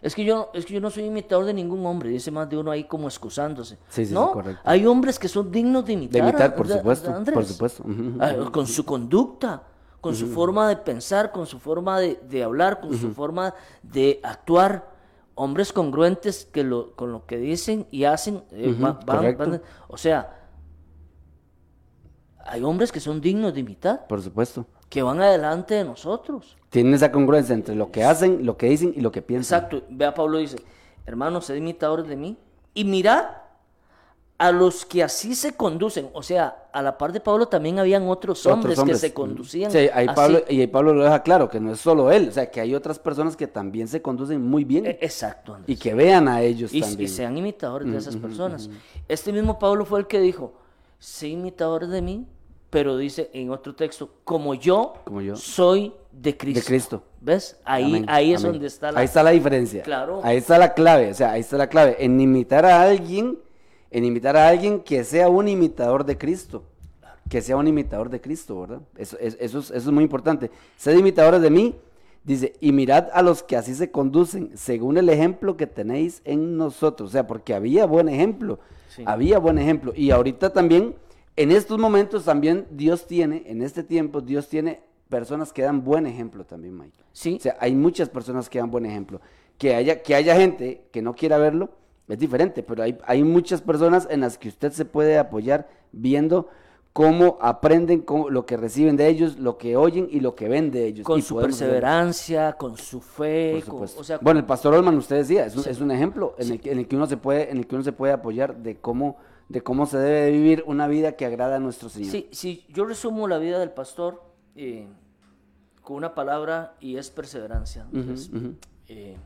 es que yo es que yo no soy imitador de ningún hombre, dice más de uno ahí como excusándose. Sí, sí, sí, no, correcto. hay hombres que son dignos de imitar. De imitar, por a- supuesto, a por supuesto. Ah, con su conducta, con su forma de pensar, con su forma de, de hablar, con su forma de actuar. Hombres congruentes que lo, con lo que dicen y hacen. eh, van- van- o sea, hay hombres que son dignos de imitar, Por supuesto. que van adelante de nosotros. Tienen esa congruencia entre lo que hacen, lo que dicen y lo que piensan. Exacto. Vea, Pablo dice, hermanos, sed imitadores de mí y mirad a los que así se conducen, o sea, a la par de Pablo también habían otros hombres, que se conducían Sí, ahí así. Pablo, y ahí Pablo lo deja claro, que no es solo él, o sea, que hay otras personas que también se conducen muy bien Eh, Exacto, Andrés. y que vean a ellos y, también. y sean imitadores de esas personas. Este mismo Pablo fue el que dijo, sé imitadores de mí, pero dice en otro texto, como yo, Como yo. soy de Cristo. De Cristo. ¿Ves? Ahí, Amén, ahí es amén. donde está la... Ahí está la diferencia. Claro. Ahí está la clave, o sea, ahí está la clave. En imitar a alguien, en imitar a alguien que sea un imitador de Cristo. Que sea un imitador de Cristo, ¿verdad? Eso, es- eso, es, eso es muy importante. Sed imitadores de mí, dice, y mirad a los que así se conducen, según el ejemplo que tenéis en nosotros. O sea, porque había buen ejemplo. Sí. Había buen ejemplo. Y ahorita también, en estos momentos también Dios tiene, en este tiempo, Dios tiene personas que dan buen ejemplo también, Mike. Sí, O sea, hay muchas personas que dan buen ejemplo. Que haya, que haya gente que no quiera verlo es diferente, pero hay, hay muchas personas en las que usted se puede apoyar viendo cómo aprenden, cómo- lo que reciben de ellos, lo que oyen y lo que ven de ellos. con Y su perseverancia, con su fe, por con- supuesto. o sea, bueno, el pastor Olman, usted decía, es un, Sí. es un ejemplo en, el, que- en el que uno se puede, en el que uno se puede apoyar de cómo, de cómo se debe vivir una vida que agrada a nuestro Señor. Sí, sí, yo resumo la vida del pastor eh, con una palabra y es perseverancia. Andrés. Eh,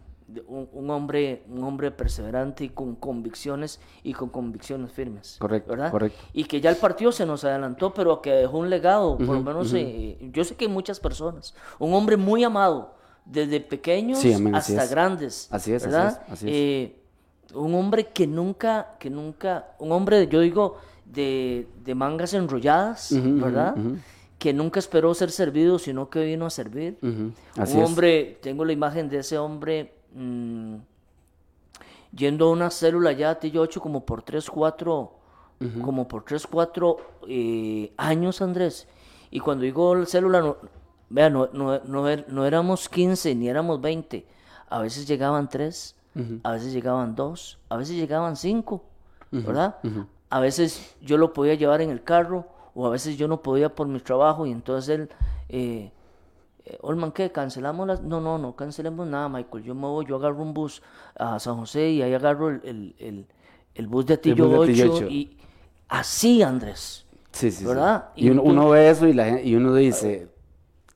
un, un hombre, un hombre perseverante y con convicciones y con convicciones firmes. Correcto, ¿verdad? correcto. Y que ya el partido se nos adelantó, pero que dejó un legado, por lo menos eh, yo sé que hay muchas personas. Un hombre muy amado, desde pequeños Sí, amén, así hasta es. grandes. Así es, así ¿verdad? es, así es. Eh, un hombre que nunca, que nunca, un hombre, yo digo, de, de mangas enrolladas, ¿verdad? Que nunca esperó ser servido, sino que vino a servir. Un es. hombre, tengo la imagen de ese hombre mm, yendo a una célula ya a Tillo 8 como por 3, 4, como por 3, 4 eh, años, Andrés. Y cuando digo célula, no, vea, no, no, no, er- no éramos 15 ni éramos 20. A veces llegaban 3, a veces llegaban 2, a veces llegaban 5, ¿verdad? A veces yo lo podía llevar en el carro o a veces yo no podía por mi trabajo y entonces él... eh, Olman, ¿qué? ¿Cancelamos las...? No, no, no cancelemos nada, Michael. Yo me voy, yo agarro un bus a San José y ahí agarro el, el, el- el bus de Atillo bus de Atillo 8 ocho. y así, Andrés. Sí, sí, sí. ¿Verdad? Y, Y uno, tú- uno ve eso y, la, y uno dice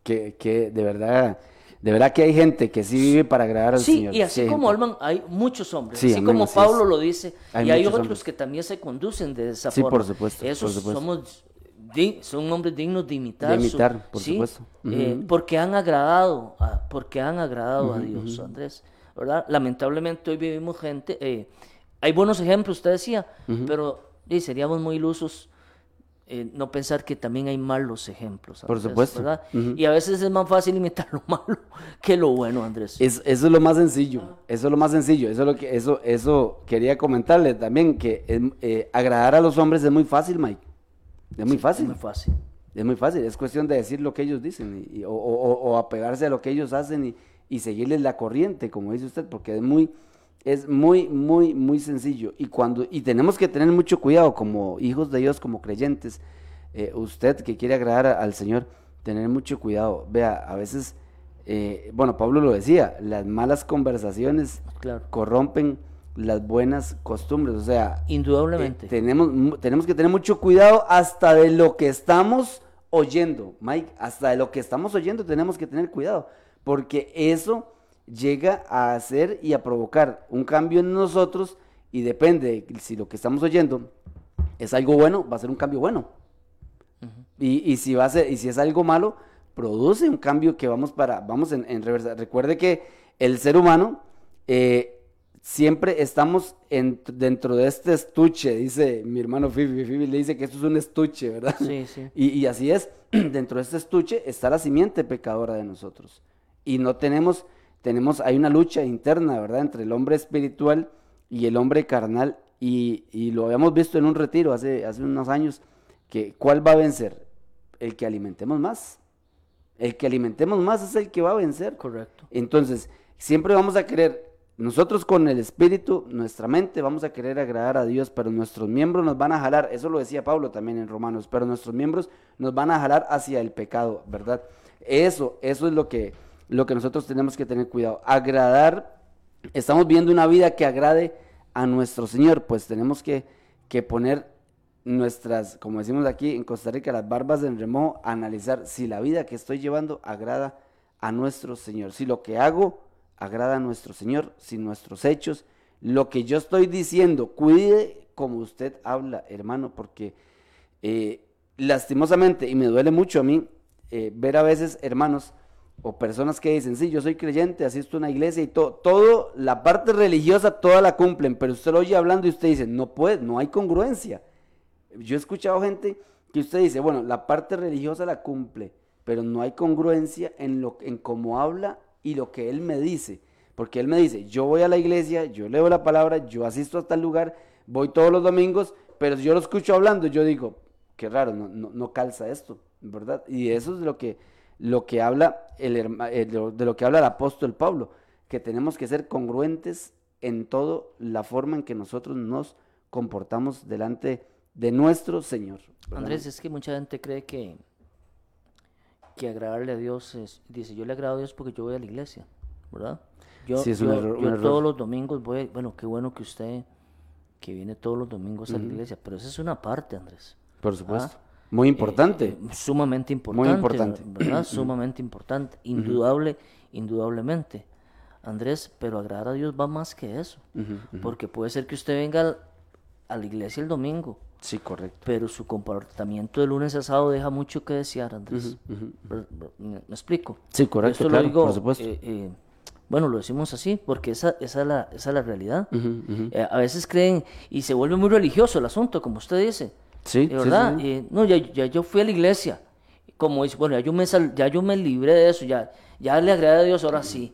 que, que de verdad, de verdad que hay gente que sí vive para agradar al Sí, Señor. y así como. Olman, hay muchos hombres. Sí, así como Pablo es. lo dice. Hay y hay otros hombres. que también se conducen de esa Sí, forma. por supuesto, por Esos supuesto. somos... son hombres dignos de imitar. De imitar, por sí, supuesto. eh, Ujú. porque han agradado, a, porque han agradado a Dios, Andrés. ¿verdad? Lamentablemente hoy vivimos gente, eh, hay buenos ejemplos, usted decía, pero eh, seríamos muy ilusos eh, no pensar que también hay malos ejemplos. Por Andrés, supuesto. ¿verdad? Ujú. Y a veces es más fácil imitar lo malo que lo bueno, Andrés. Es- eso es lo más sencillo, eso es lo más sencillo, eso es lo que, eso, eso quería comentarle también, que es, eh, agradar a los hombres es muy fácil, Mike, es muy fácil, Es muy fácil. es muy fácil, es cuestión de decir lo que ellos dicen, y- y- o, o- o apegarse a lo que ellos hacen y, y seguirles la corriente, como dice usted, porque es muy, es muy, muy, muy sencillo, y cuando, y tenemos que tener mucho cuidado como hijos de Dios, como creyentes, eh, usted que quiere agradar a- al Señor, tener mucho cuidado, vea, a veces... eh, bueno, Pablo lo decía, las malas conversaciones Claro. corrompen las buenas costumbres. O sea, Indudablemente. eh, tenemos, tenemos que tener mucho cuidado hasta de lo que estamos oyendo, Mike. Hasta de lo que estamos oyendo tenemos que tener cuidado. Porque eso llega a hacer y a provocar un cambio en nosotros y depende de si lo que estamos oyendo es algo bueno, va a ser un cambio bueno. Y, y si va a ser, y si es algo malo, produce un cambio que vamos para, vamos en, en reversa. Recuerde que el ser humano eh, siempre estamos en- dentro de este estuche, dice mi hermano Fifi, Fifi le dice que esto es un estuche, ¿verdad? Sí, sí. Y, y así es, dentro de este estuche está la simiente pecadora de nosotros. Y no tenemos, tenemos, hay una lucha interna, ¿verdad? Entre el hombre espiritual y el hombre carnal. Y, y lo habíamos visto en un retiro hace, hace unos años, que ¿cuál va a vencer? El que alimentemos más. El que alimentemos más es el que va a vencer. Correcto. Entonces, siempre vamos a querer, nosotros con el espíritu, nuestra mente, vamos a querer agradar a Dios, pero nuestros miembros nos van a jalar, eso lo decía Pablo también en Romanos, pero nuestros miembros nos van a jalar hacia el pecado, ¿verdad? Eso, eso es lo que, lo que nosotros tenemos que tener cuidado. Agradar, estamos viendo una vida que agrade a nuestro Señor, pues tenemos que, que poner nuestras, como decimos aquí en Costa Rica, las barbas en remojo, analizar si la vida que estoy llevando agrada a nuestro Señor, si lo que hago agrada a nuestro Señor, si nuestros hechos, lo que yo estoy diciendo, cuide como usted habla, hermano, porque eh, lastimosamente, y me duele mucho a mí, eh, ver a veces hermanos o personas que dicen, sí, yo soy creyente, asisto a una iglesia y todo, todo, la parte religiosa, toda la cumplen, pero usted lo oye hablando y usted dice, no puede, no hay congruencia. Yo he escuchado gente que usted dice, bueno, la parte religiosa la cumple, pero no hay congruencia en, lo, en cómo habla y lo que él me dice. Porque él me dice, yo voy a la iglesia, yo leo la palabra, yo asisto a tal lugar, voy todos los domingos, pero si yo lo escucho hablando, yo digo, qué raro, no, no, no calza esto, ¿verdad? Y eso es lo que, lo que habla el, eh, de lo que habla el apóstol Pablo, que tenemos que ser congruentes en toda la forma en que nosotros nos comportamos delante de nuestro Señor. Andrés, es que mucha gente cree que, que agradarle a Dios es, dice, yo le agrado a Dios porque yo voy a la iglesia, ¿verdad? Yo, Sí, es un yo- error- un yo error. todos los domingos voy, bueno, qué bueno que usted, que viene todos los domingos a la iglesia, pero esa es una parte, Andrés. Por supuesto. Muy importante. Eh, eh, sumamente importante. importante. ¿Verdad? sumamente importante. Indudable, indudablemente. Andrés, pero agradar a Dios va más que eso. Porque puede ser que usted venga al- a la iglesia el domingo, sí, correcto. pero su comportamiento de lunes a sábado deja mucho que desear, Andrés. ¿Ver- ver- ¿Me, me explico? Sí, correcto, Esto lo digo, por supuesto. eh, eh, bueno, lo decimos así, porque esa, esa, es, la, esa es la realidad. Eh, a veces creen, y se vuelve muy religioso el asunto, como usted dice. Sí, Eh, ¿verdad? sí, sí. Eh, no, ya, ya yo fui a la iglesia. Como dice, bueno, ya yo me, sal- ya yo me libré de eso, ya, ya le agradé a Dios, ahora sí.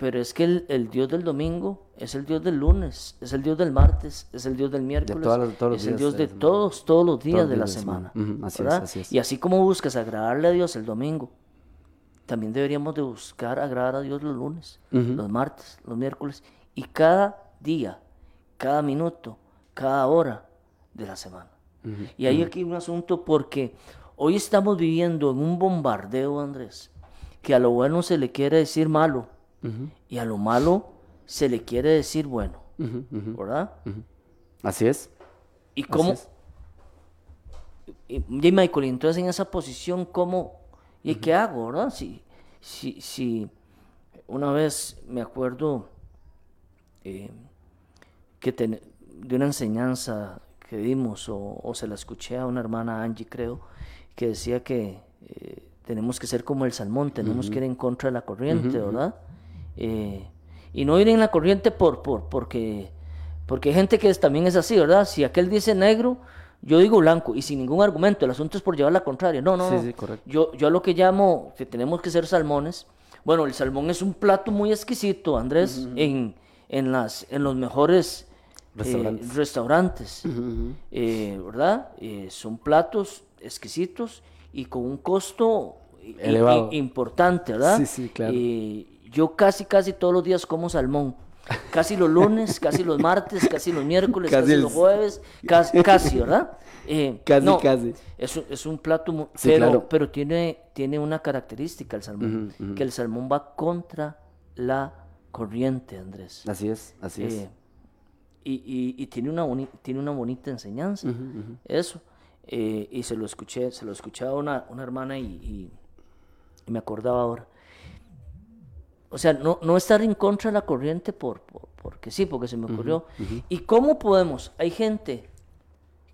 Pero es que el, el Dios del domingo es el Dios del lunes, es el Dios del martes, es el Dios del miércoles, las- es el Dios de todos, todos los días Todos de la días semana. semana. Así es, ¿verdad? así es. Y así como buscas agradarle a Dios el domingo, también deberíamos de buscar agradar a Dios los lunes, los martes, los miércoles y cada día, cada minuto, cada hora de la semana. Y hay aquí un asunto porque hoy estamos viviendo en un bombardeo, Andrés, que a lo bueno se le quiere decir malo y a lo malo se le quiere decir bueno. ¿verdad? Así es. ¿Y cómo? es. Y, y Michael, entonces en esa posición, ¿cómo? ¿Y qué hago, verdad? Si, si, si una vez me acuerdo eh, que ten- de una enseñanza que dimos, o, o se la escuché a una hermana Angie, creo, que decía que eh, tenemos que ser como el salmón, tenemos que ir en contra de la corriente, ¿verdad? Eh, y no ir en la corriente por, por, porque, porque hay gente que es- también es así, ¿verdad? Si aquel dice negro, yo digo blanco, y sin ningún argumento, el asunto es por llevar la contraria. No, no, Sí, no. sí, correcto. Yo, yo lo que llamo que tenemos que ser salmones. Bueno, el salmón es un plato muy exquisito, Andrés, en, en, las, en los mejores eh, Restaurantes. eh, ¿verdad? Eh, son platos exquisitos y con un costo Elevado. importante, ¿verdad? Sí, sí, claro. Yo casi, casi todos los días como salmón. Casi los lunes, casi los martes, casi los miércoles, Casi casi, el- los jueves, casi, casi ¿verdad? Eh, Casi, no, casi. Es, un- es un plato, Sí, pero, claro. pero tiene, tiene una característica el salmón, que el salmón va contra la corriente, Andrés. Así es, así es. Eh, y, y- y tiene, una boni- tiene una bonita enseñanza, eso. Eh, y se lo escuché, se lo escuchaba una, una hermana y, y- y me acordaba ahora. O sea, no, no estar en contra de la corriente por, por- porque sí, porque se me ocurrió. ¿Y cómo podemos? Hay gente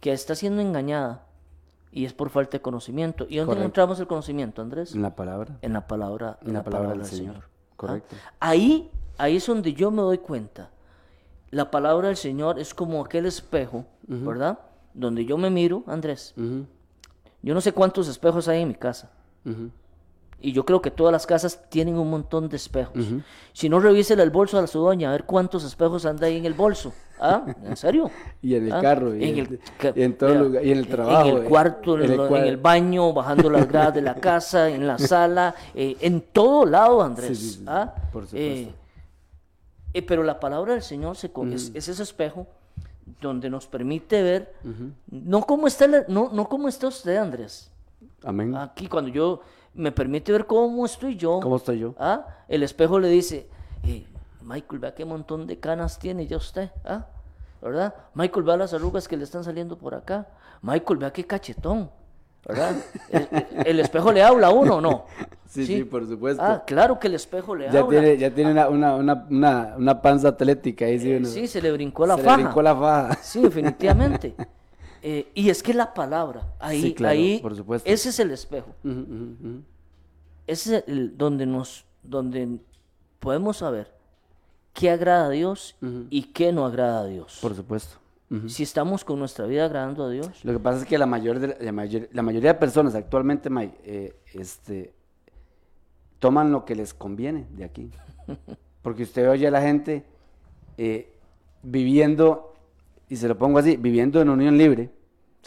que está siendo engañada y es por falta de conocimiento. ¿Y dónde Correcto. encontramos el conocimiento, Andrés? En la palabra. En la palabra, en la palabra, del Señor. ¿ah? Correcto. Ahí, ahí es donde yo me doy cuenta. La palabra del Señor es como aquel espejo, ¿verdad? Donde yo me miro, Andrés. Yo no sé cuántos espejos hay en mi casa. Y yo creo que todas las casas tienen un montón de espejos. Si no, revísele el bolso a su doña a ver cuántos espejos anda ahí en el bolso. ¿Ah? ¿En serio? Y en el ¿Ah? carro, y en el, y en todo vea, lugar, y en el trabajo, En el eh, cuarto, en, en el en baño, bajando las gradas de la casa, en la sala, eh, en todo lado, Andrés. Sí, sí, sí, sí. ¿Ah? Por supuesto. Eh, eh, pero la palabra del Señor se es, es ese espejo donde nos permite ver, no cómo está, no, no cómo está usted, Andrés. Amén. Aquí cuando yo me permite ver cómo estoy yo. ¿Cómo estoy yo? ¿ah? El espejo le dice, "Eh, Michael, vea qué montón de canas tiene ya usted. ¿ah? ¿verdad? Michael, vea las arrugas que le están saliendo por acá. Michael, vea qué cachetón, ¿verdad? el, el espejo le habla a uno o no? Sí, sí, por supuesto. Ah, claro que el espejo le Ya habla. tiene, ya tiene una, una, una, una, una panza atlética ahí, sí. uno- Sí, se le brincó la se faja. le brincó la faja. Sí, definitivamente. Eh, y es que la palabra, ahí, Sí, claro, ahí, por supuesto. ese es el espejo. Ese es el, donde nos, donde podemos saber qué agrada a Dios y qué no agrada a Dios. Por supuesto. Si estamos con nuestra vida agradando a Dios, Lo que pasa es que la, mayor de la, la mayor- la mayoría de personas actualmente, Mike, eh, este, toman lo que les conviene de aquí. Porque usted oye a la gente eh, viviendo, y se lo pongo así, viviendo en unión libre,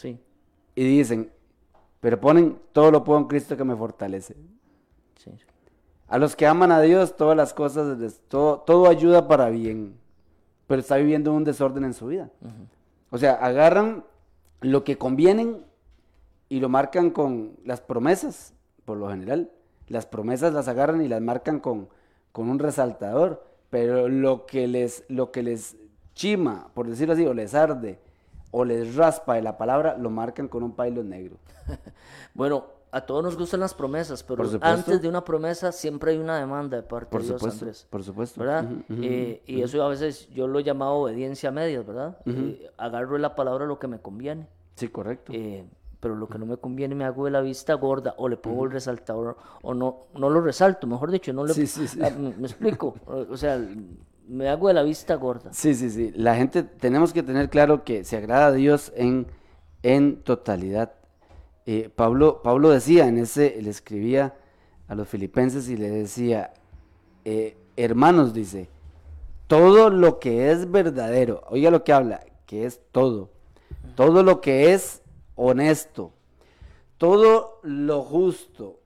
sí, y dicen, pero ponen, todo lo puedo en Cristo que me fortalece. sí. A los que aman a Dios, todas las cosas, todo, todo ayuda para bien, pero está viviendo un desorden en su vida. O sea, agarran lo que convienen y lo marcan con las promesas, por lo general. Las promesas las agarran y las marcan con, con un resaltador, pero lo que, les, lo que les chima, por decirlo así, o les arde, o les raspa de la palabra, lo marcan con un pailo negro. Bueno, a todos nos gustan las promesas, pero antes de una promesa siempre hay una demanda de parte Por de Dios, supuesto, Andrés. por supuesto. ¿Verdad? Eh, y eso a veces yo lo he llamado obediencia a medias, ¿verdad? Eh, agarro de la palabra lo que me conviene. Sí, correcto. eh, pero lo que no me conviene me hago de la vista gorda o le pongo el resaltador o no no lo resalto, mejor dicho, no le Sí, sí, sí. Ah, me explico, o sea, me hago de la vista gorda. Sí, sí, sí. La gente tenemos que tener claro que se agrada a Dios en, en totalidad. Eh, Pablo, Pablo decía en ese, le escribía a los filipenses y le decía, eh, hermanos, dice, todo lo que es verdadero, oiga lo que habla, que es todo, todo lo que es honesto, todo lo justo.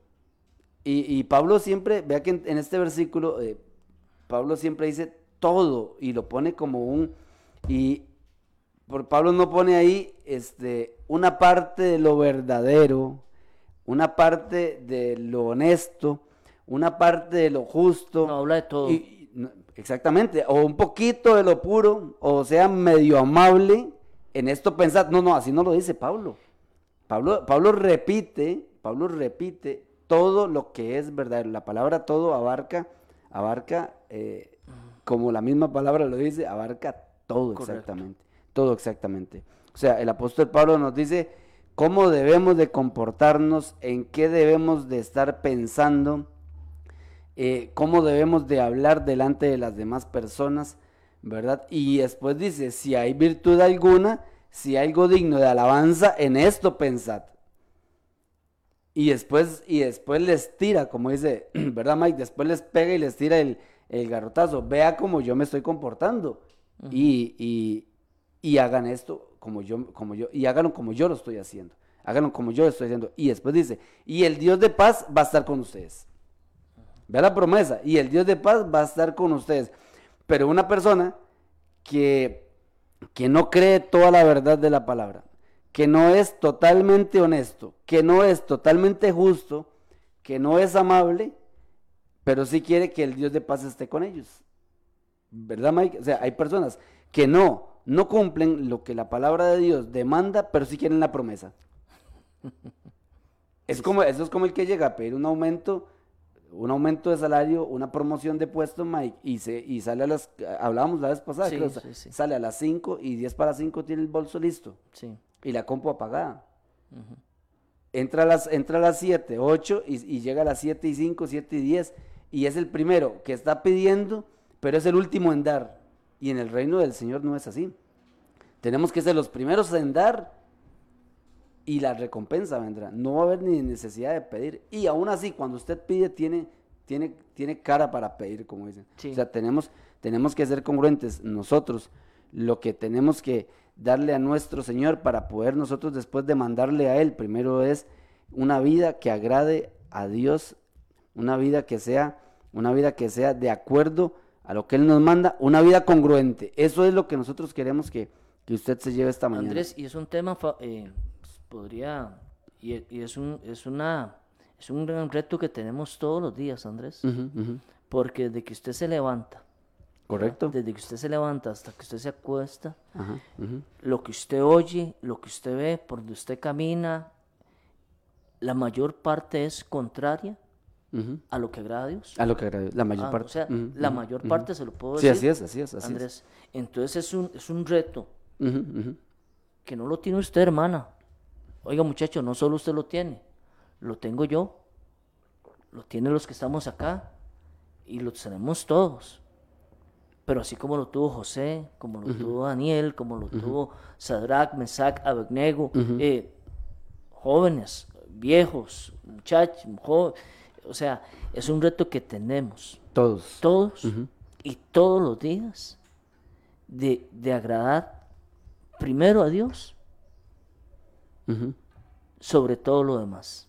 Y, y Pablo siempre, vea que en, este versículo, eh, Pablo siempre dice todo y lo pone como un, y por Pablo no pone ahí este, una parte de lo verdadero, una parte de lo honesto, una parte de lo justo. No, habla de todo. Y- exactamente, o un poquito de lo puro, o sea, medio amable. En esto pensad, no, no, así no lo dice Pablo. Pablo, Pablo repite, Pablo repite todo lo que es verdadero. La palabra todo abarca, abarca, eh, como la misma palabra lo dice, abarca todo Correcto. exactamente. Todo exactamente. O sea, el apóstol Pablo nos dice cómo debemos de comportarnos, en qué debemos de estar pensando, eh, cómo debemos de hablar delante de las demás personas, ¿verdad? Y después dice, si hay virtud alguna, si hay algo digno de alabanza, en esto pensad. Y después, y después les tira, como dice, ¿verdad, Mike? Después les pega y les tira el, el garrotazo. Vea cómo yo me estoy comportando. y, y- y hagan esto como yo, como yo, y háganlo como yo lo estoy haciendo. Háganlo como yo lo estoy haciendo. Y después dice, y el Dios de paz va a estar con ustedes. Vea la promesa, y el Dios de paz va a estar con ustedes. Pero una persona que, que no cree toda la verdad de la palabra, que no es totalmente honesto, que no es totalmente justo, que no es amable, pero sí quiere que el Dios de paz esté con ellos. ¿Verdad, Mike? O sea, hay personas que no, no cumplen lo que la palabra de Dios demanda, pero sí quieren la promesa. Es como, eso es como el que llega a pedir un aumento, un aumento de salario, una promoción de puesto, Mike, y, se, y sale a las, hablábamos la vez pasada, Sí, creo, sí, sí. sale a las 5 y 10 para 5 tiene el bolso listo Sí. y la compu apagada. entra, a las, entra a las 7, 8 y, y llega a las 7 y 5, 7 y 10 y es el primero que está pidiendo, pero es el último en dar. Y en el reino del Señor no es así. Tenemos que ser los primeros en dar y la recompensa vendrá. No va a haber ni necesidad de pedir. Y aún así, cuando usted pide, tiene, tiene, tiene cara para pedir, como dicen. Sí. O sea, tenemos, tenemos que ser congruentes nosotros. Lo que tenemos que darle a nuestro Señor para poder nosotros después demandarle a Él, primero es una vida que agrade a Dios, una vida que sea, una vida que sea de acuerdo a lo que Él nos manda, una vida congruente. Eso es lo que nosotros queremos que, que usted se lleve esta mañana. Andrés, y es un tema, eh, pues, podría, y, y es, un, es, una, es un gran reto que tenemos todos los días, Andrés, porque desde que usted se levanta Correcto. Desde que usted se levanta hasta que usted se acuesta, Ajá, lo que usted oye, lo que usted ve, por donde usted camina, la mayor parte es contraria A lo que agrada a Dios. A lo que agrade- la mayor Ah, parte. o sea, la mayor parte se lo puedo Sí, decir. así es, así es, así es. Andrés, entonces es un, es un reto que no lo tiene usted, hermana. Oiga, muchacho, no solo usted lo tiene, lo tengo yo, lo tienen los que estamos acá y lo tenemos todos. Pero así como lo tuvo José, como lo tuvo Daniel, como lo tuvo Sadrach, Mesach, Abednego, eh, jóvenes, viejos, muchachos, jóvenes, o sea, es un reto que tenemos Todos. todos y todos los días de, de agradar primero a Dios sobre todo lo demás.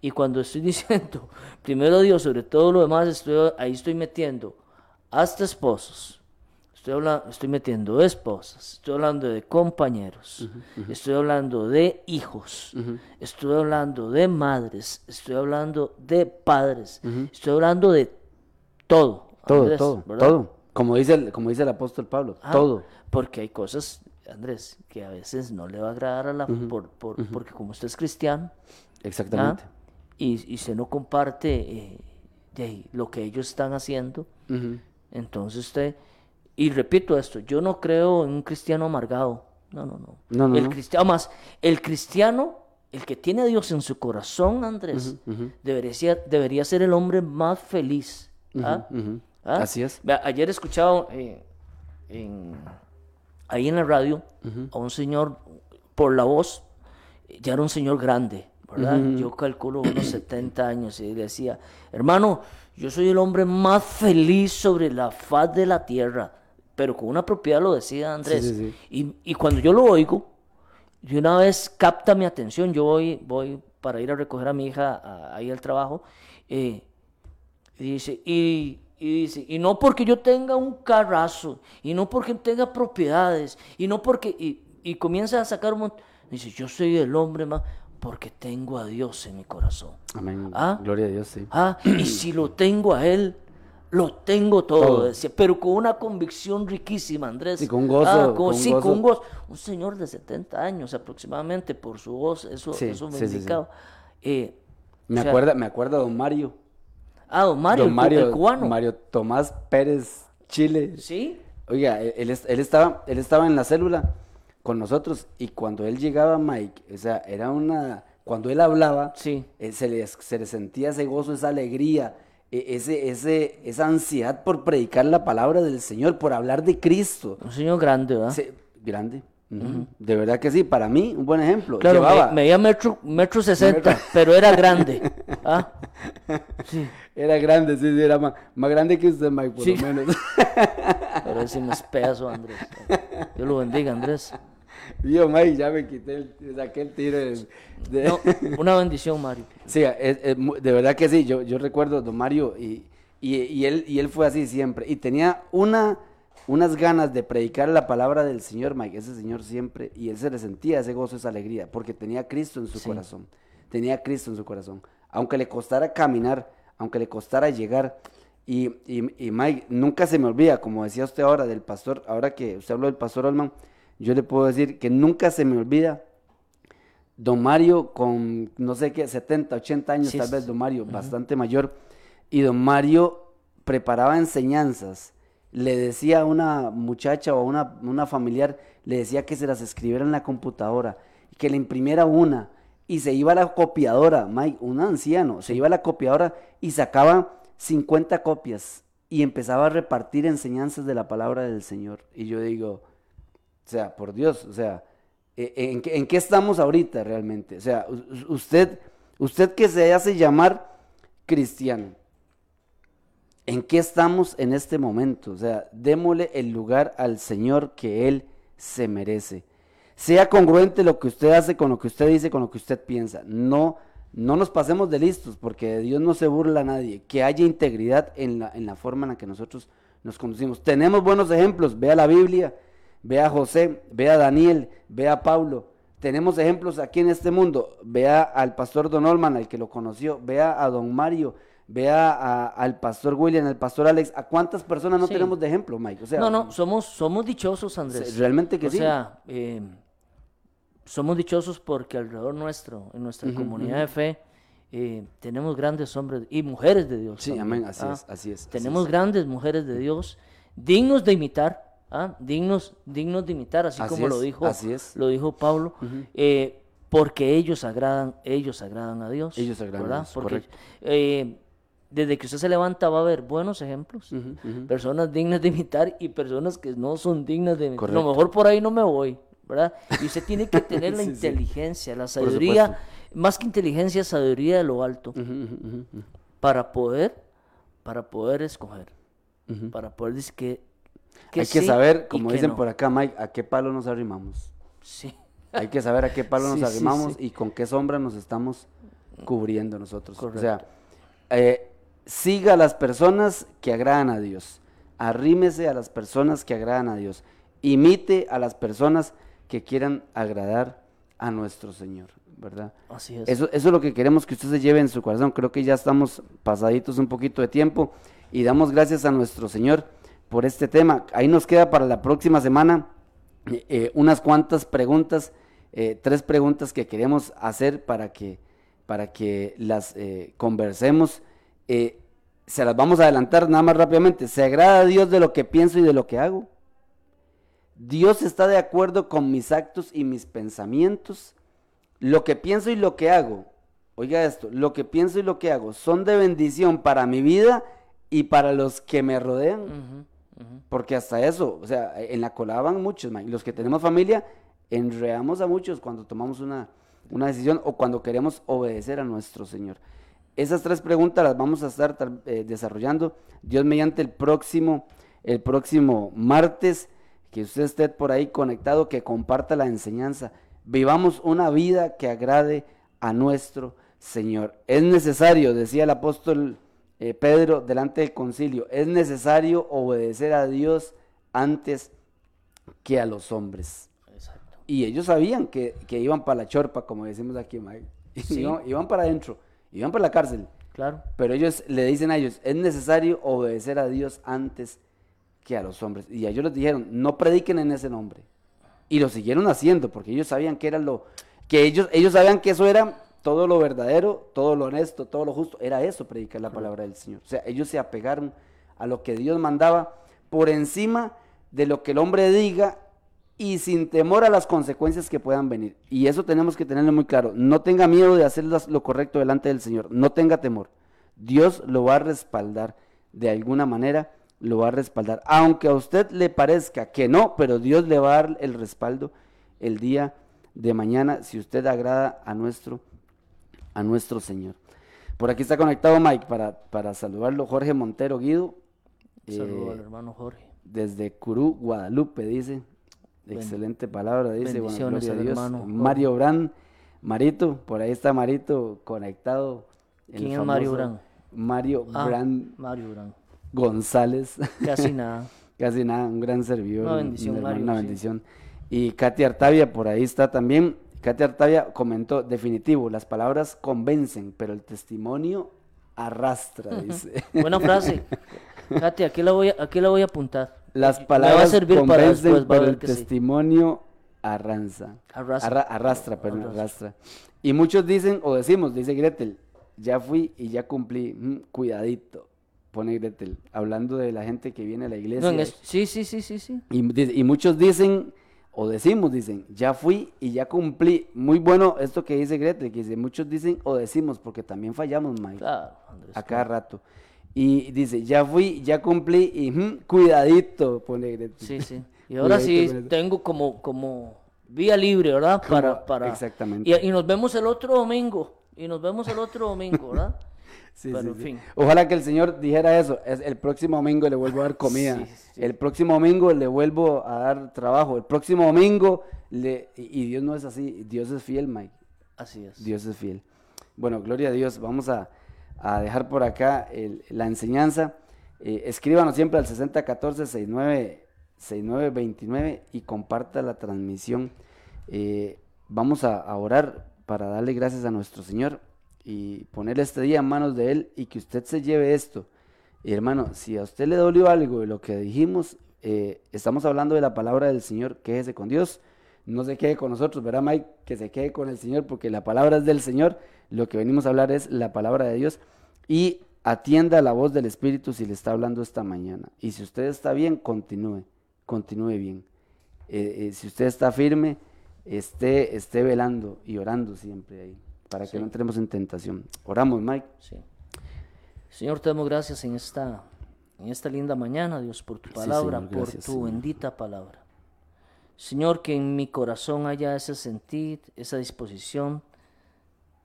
Y cuando estoy diciendo primero a Dios sobre todo lo demás, estoy, ahí estoy metiendo hasta esposos. Estoy, habla- estoy metiendo esposas, estoy hablando de compañeros, estoy hablando de hijos, estoy hablando de madres, estoy hablando de padres, estoy hablando de todo. Todo, Andrés, todo, ¿verdad? todo. Como dice el, como dice el apóstol Pablo, Ah, todo. Porque hay cosas, Andrés, que a veces no le va a agradar a la... por, por- Porque como usted es cristiano, Exactamente. ¿ah? y, y se no comparte eh, de lo que ellos están haciendo, entonces usted... Y repito esto, yo no creo en un cristiano amargado. No, no, no. No, no, el no. cristiano, más, el cristiano, el que tiene a Dios en su corazón, Andrés, debería, ser, debería ser el hombre más feliz. ¿ah? ¿Ah? Así es. Ayer he escuchado eh, en- ahí en la radio a un señor, por la voz, ya era un señor grande, ¿verdad? Yo calculo unos 70 años y decía, hermano, yo soy el hombre más feliz sobre la faz de la tierra, pero con una propiedad lo decía Andrés. sí, sí. Y, y cuando yo lo oigo, de una vez capta mi atención, yo voy, voy para ir a recoger a mi hija a- ahí al trabajo, eh, y dice, y, y dice, y no porque yo tenga un carrazo, y no porque tenga propiedades, y no porque, y, y comienza a sacar un montón, dice, yo soy el hombre más, porque tengo a Dios en mi corazón. Amén. Ah. Gloria a Dios, sí. Ah, y si lo tengo a Él, lo tengo todo, Todo. decía, pero con una convicción riquísima, Andrés. Sí, con gozo, Ah, con- con sí, gozo. con un gozo. Un señor de 70 años aproximadamente, por su voz, eso, Sí, eso me sí, indicaba. Eh, Me sea, acuerda, me acuerda don Mario. Ah, don Mario, don Mario, el cubano. Mario Tomás Pérez Chile. Sí, Oiga, él, él él estaba, él estaba en la célula con nosotros y cuando él llegaba, Mike, o sea, era una, cuando él hablaba, Sí. eh, se, le, se le sentía ese gozo, esa alegría, e- ese, ese, esa ansiedad por predicar la palabra del Señor, por hablar de Cristo. un señor grande, ¿verdad? Se- grande. De verdad que sí, para mí, un buen ejemplo. Claro, Llevaba- me, medía metro, metro sesenta, pero era grande. ¿ah? Sí, Era grande, sí, sí, era más, más grande que usted, Mike, por Sí. lo menos. pero ese no es pedazo, Andrés. Dios lo bendiga, Andrés. Yo, Mike, ya me quité, el, saqué el tiro de... de- No, una bendición, Mario. Sí, es- es de verdad que sí, yo, yo recuerdo a don Mario y, y, y él, y él fue así siempre. Y tenía una, unas ganas de predicar la palabra del Señor, Mike, ese Señor siempre, y él se le sentía ese gozo, esa alegría, porque tenía a Cristo en su Sí. corazón, tenía a Cristo en su corazón. Aunque le costara caminar, aunque le costara llegar, y, y, y Mike, nunca se me olvida, como decía usted ahora del pastor, ahora que usted habló del pastor Olman, yo le puedo decir que nunca se me olvida Don Mario con, no sé qué, 70, 80 años Sí, tal vez. Don Mario, bastante mayor. Y Don Mario preparaba enseñanzas. Le decía a una muchacha o a una, una familiar, le decía que se las escribiera en la computadora, que le imprimiera una. Y se iba a la copiadora, Mike, un anciano, se iba a la copiadora y sacaba 50 copias y empezaba a repartir enseñanzas de la palabra del Señor. Y yo digo, o sea, por Dios, o sea, eh, ¿en qué, en qué estamos ahorita realmente? O sea, usted, usted que se hace llamar cristiano, ¿en qué estamos en este momento? O sea, démosle el lugar al Señor que Él se merece. Sea congruente lo que usted hace con lo que usted dice, con lo que usted piensa. No, no nos pasemos de listos, porque de Dios no se burla a nadie. Que haya integridad en la, en la forma en la que nosotros nos conducimos. Tenemos buenos ejemplos. Vea la Biblia, vea a José, vea a Daniel, vea a Pablo. Tenemos ejemplos aquí en este mundo. Vea al pastor Don Olman, al que lo conoció. Vea a Don Mario. vea a- al pastor William, al pastor Alex, ¿a cuántas personas no Sí. tenemos de ejemplo, Mike? O sea, no, no, somos, somos dichosos, Andrés. Realmente que o sí. sea, eh, somos dichosos porque alrededor nuestro, en nuestra comunidad de fe, eh, tenemos grandes hombres y mujeres de Dios. Sí, amén, así ¿ah? es, así es, así Tenemos es. grandes mujeres de Dios, dignos de imitar, ¿ah? dignos, dignos de imitar, así, Así como lo dijo, así es. lo dijo Pablo, eh, porque ellos agradan, ellos agradan a Dios. Ellos agradan a. Dios, Porque eh, desde que usted se levanta va a haber buenos ejemplos, personas dignas de imitar y personas que no son dignas de imitar. A lo mejor por ahí no me voy, ¿verdad? Y usted tiene que tener la Sí, sí. inteligencia, la sabiduría, más que inteligencia, sabiduría de lo alto, para poder, para poder escoger, para poder decir que, Hay que saber, como que dicen no. por acá, Mike, a qué palo nos arrimamos. Sí, Hay que saber a qué palo nos Sí, arrimamos sí. y con qué sombra nos estamos cubriendo nosotros. O Correcto. sea, eh, siga a las personas que agradan a Dios. Arrímese a las personas que agradan a Dios. Imite a las personas que quieran agradar a nuestro Señor, ¿verdad? así es. Eso, eso es lo que queremos que usted se lleve en su corazón. Creo que ya estamos pasaditos un poquito de tiempo y damos gracias a nuestro Señor por este tema. Ahí nos queda para la próxima semana eh, unas cuantas preguntas, eh, tres preguntas que queremos hacer para que, para que las eh, conversemos. Se las vamos a adelantar nada más rápidamente. ¿Se agrada a Dios de lo que pienso y de lo que hago? Dios está de acuerdo con mis actos y mis pensamientos. Lo que pienso y lo que hago, oiga esto, lo que pienso y lo que hago son de bendición para mi vida y para los que me rodean. Porque hasta eso, o sea, en la cola van muchos, man. Los que tenemos familia, enredamos a muchos cuando tomamos una, una decisión o cuando queremos obedecer a nuestro Señor. Esas tres preguntas las vamos a estar eh, desarrollando, Dios mediante el próximo, el próximo martes, que usted esté por ahí conectado, que comparta la enseñanza. Vivamos una vida que agrade a nuestro Señor. Es necesario, decía el apóstol eh, Pedro delante del concilio, es necesario obedecer a Dios antes que a los hombres. Exacto. Y ellos sabían que, que iban para la chorpa, como decimos aquí, Mike. Sí. Iban para adentro, iban para la cárcel. Claro. Pero ellos le dicen a ellos, es necesario obedecer a Dios antes que a los hombres. Y a ellos les dijeron, no prediquen en ese nombre. Y lo siguieron haciendo, porque ellos sabían que era lo, que ellos, ellos sabían que eso era todo lo verdadero, todo lo honesto, todo lo justo. Era eso, predicar la palabra del Señor. O sea, ellos se apegaron a lo que Dios mandaba por encima de lo que el hombre diga y sin temor a las consecuencias que puedan venir. Y eso tenemos que tenerlo muy claro. No tenga miedo de hacer lo correcto delante del Señor. No tenga temor. Dios lo va a respaldar de alguna manera, lo va a respaldar. Aunque a usted le parezca que no, pero Dios le va a dar el respaldo el día de mañana si usted agrada a nuestro, a nuestro Señor. Por aquí está conectado Mike para, para saludarlo. Jorge Montero Guido. Saludo eh, al hermano Jorge. desde Curú, Guadalupe, dice. Ben- Excelente palabra, dice. Bueno, bendiciones al Dios. hermano. Mario Brand, Marito, por ahí está Marito conectado. ¿Quién es Mario famoso Brand? Mario Ah, Brand Mario Brand. González. Casi nada. Casi nada, un gran servidor. Una un- bendición, un hermano, Mario, Una sí. bendición. Y Katy Artavia, por ahí está también. Katy Artavia comentó, definitivo, las palabras convencen, pero el testimonio arrastra, dice. Buena frase. Katy, aquí la voy a, aquí la voy a apuntar. Las Me va a palabras convencen, después, pero el sí. testimonio arranza. Arrastra. Arra- arrastra, perdón, arrastra. Y muchos dicen, o decimos, dice Gretel, ya fui y ya cumplí. Mm, cuidadito, pone Gretel, hablando de la gente que viene a la iglesia. es- sí, sí, sí, sí, sí. Y muchos dicen, o decimos, dicen, ya fui y ya cumplí. Muy bueno esto que dice Gretel, que dice, muchos dicen o decimos, porque también fallamos, Mike, Claro, Andrés. a cada rato. Y dice, ya fui, ya cumplí y mm, cuidadito, pone Gretel. Sí, sí. Y ahora sí Cuidadito tengo como, como vía libre, ¿verdad? Para, para... exactamente. Y, y nos vemos el otro domingo. Y nos vemos el otro domingo, ¿verdad? Sí, Pero, sí, en sí. fin. Ojalá que el Señor dijera eso. Es, el próximo domingo le vuelvo a dar comida. El próximo domingo le vuelvo a dar trabajo. El próximo domingo le... Y, y Dios no es así. Dios es fiel, Mike. Así es. Dios es fiel. Bueno, gloria a Dios. Vamos a, a dejar por acá el- la enseñanza. Eh, escríbanos siempre al 6014-6929 y comparta la transmisión. Eh, vamos a, a orar para darle gracias a nuestro Señor y poner este día en manos de Él y que usted se lleve esto. Y hermano, si a usted le dolió algo de lo que dijimos, eh, estamos hablando de la palabra del Señor, quédese con Dios, no se quede con nosotros, ¿verdad Mike? Que se quede con el Señor porque la palabra es del Señor, lo que venimos a hablar es la palabra de Dios y atienda la voz del Espíritu si le está hablando esta mañana. Y si usted está bien, continúe, continúe bien. Eh, eh, si usted está firme, esté, esté velando y orando siempre ahí, para que no entremos en tentación. Oramos, Mike. Sí. Señor, te damos gracias en esta, en esta linda mañana, Dios, por tu palabra, por tu bendita palabra. Señor, que en mi corazón haya ese sentir, esa disposición,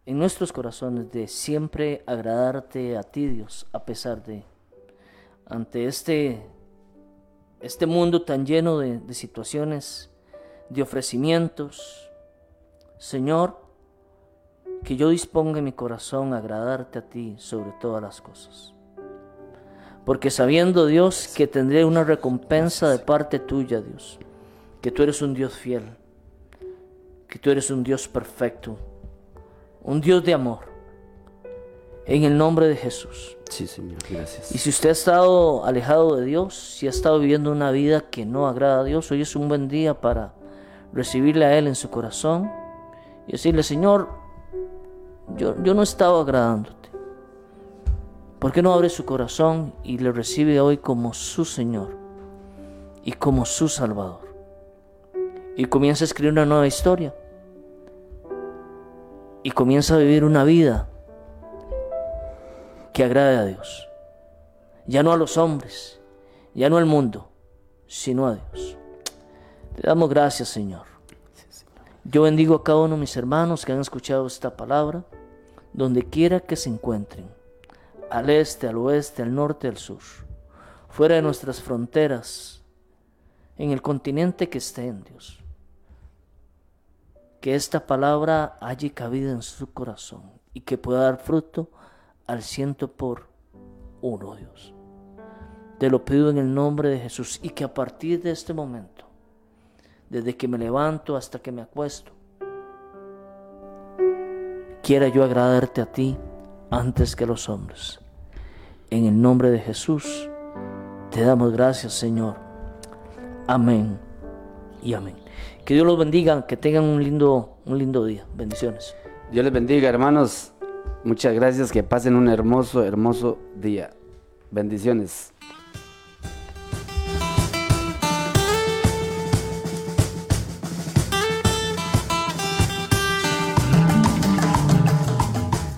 en nuestros corazones de siempre agradarte a ti, Dios, a pesar de, ante este, este mundo tan lleno de, de situaciones, de ofrecimientos. Señor, que yo disponga en mi corazón a agradarte a ti sobre todas las cosas. Porque sabiendo Dios que tendré una recompensa de parte tuya, Dios, que tú eres un Dios fiel, que tú eres un Dios perfecto, un Dios de amor. En el nombre de Jesús. Sí, Señor, gracias. Y si usted ha estado alejado de Dios, si ha estado viviendo una vida que no agrada a Dios, hoy es un buen día para recibirle a Él en su corazón y decirle, Señor, yo, yo no estaba agradándote. ¿Por qué no abre su corazón y le recibe hoy como su Señor y como su Salvador? Y comienza a escribir una nueva historia. Y comienza a vivir una vida que agrade a Dios. Ya no a los hombres, ya no al mundo, sino a Dios. Te damos gracias, Señor. Yo bendigo a cada uno de mis hermanos que han escuchado esta palabra, donde quiera que se encuentren, al este, al oeste, al norte, al sur, fuera de nuestras fronteras, en el continente que estén, Dios. Que esta palabra haya cabida en su corazón y que pueda dar fruto al ciento por uno, Dios. Te lo pido en el nombre de Jesús y que a partir de este momento, desde que me levanto hasta que me acuesto, quiera yo agradarte a ti antes que los hombres. En el nombre de Jesús, te damos gracias, Señor. Amén y amén. Que Dios los bendiga, que tengan un lindo, un lindo día. Bendiciones. Dios les bendiga, hermanos. Muchas gracias, que pasen un hermoso, hermoso día. Bendiciones.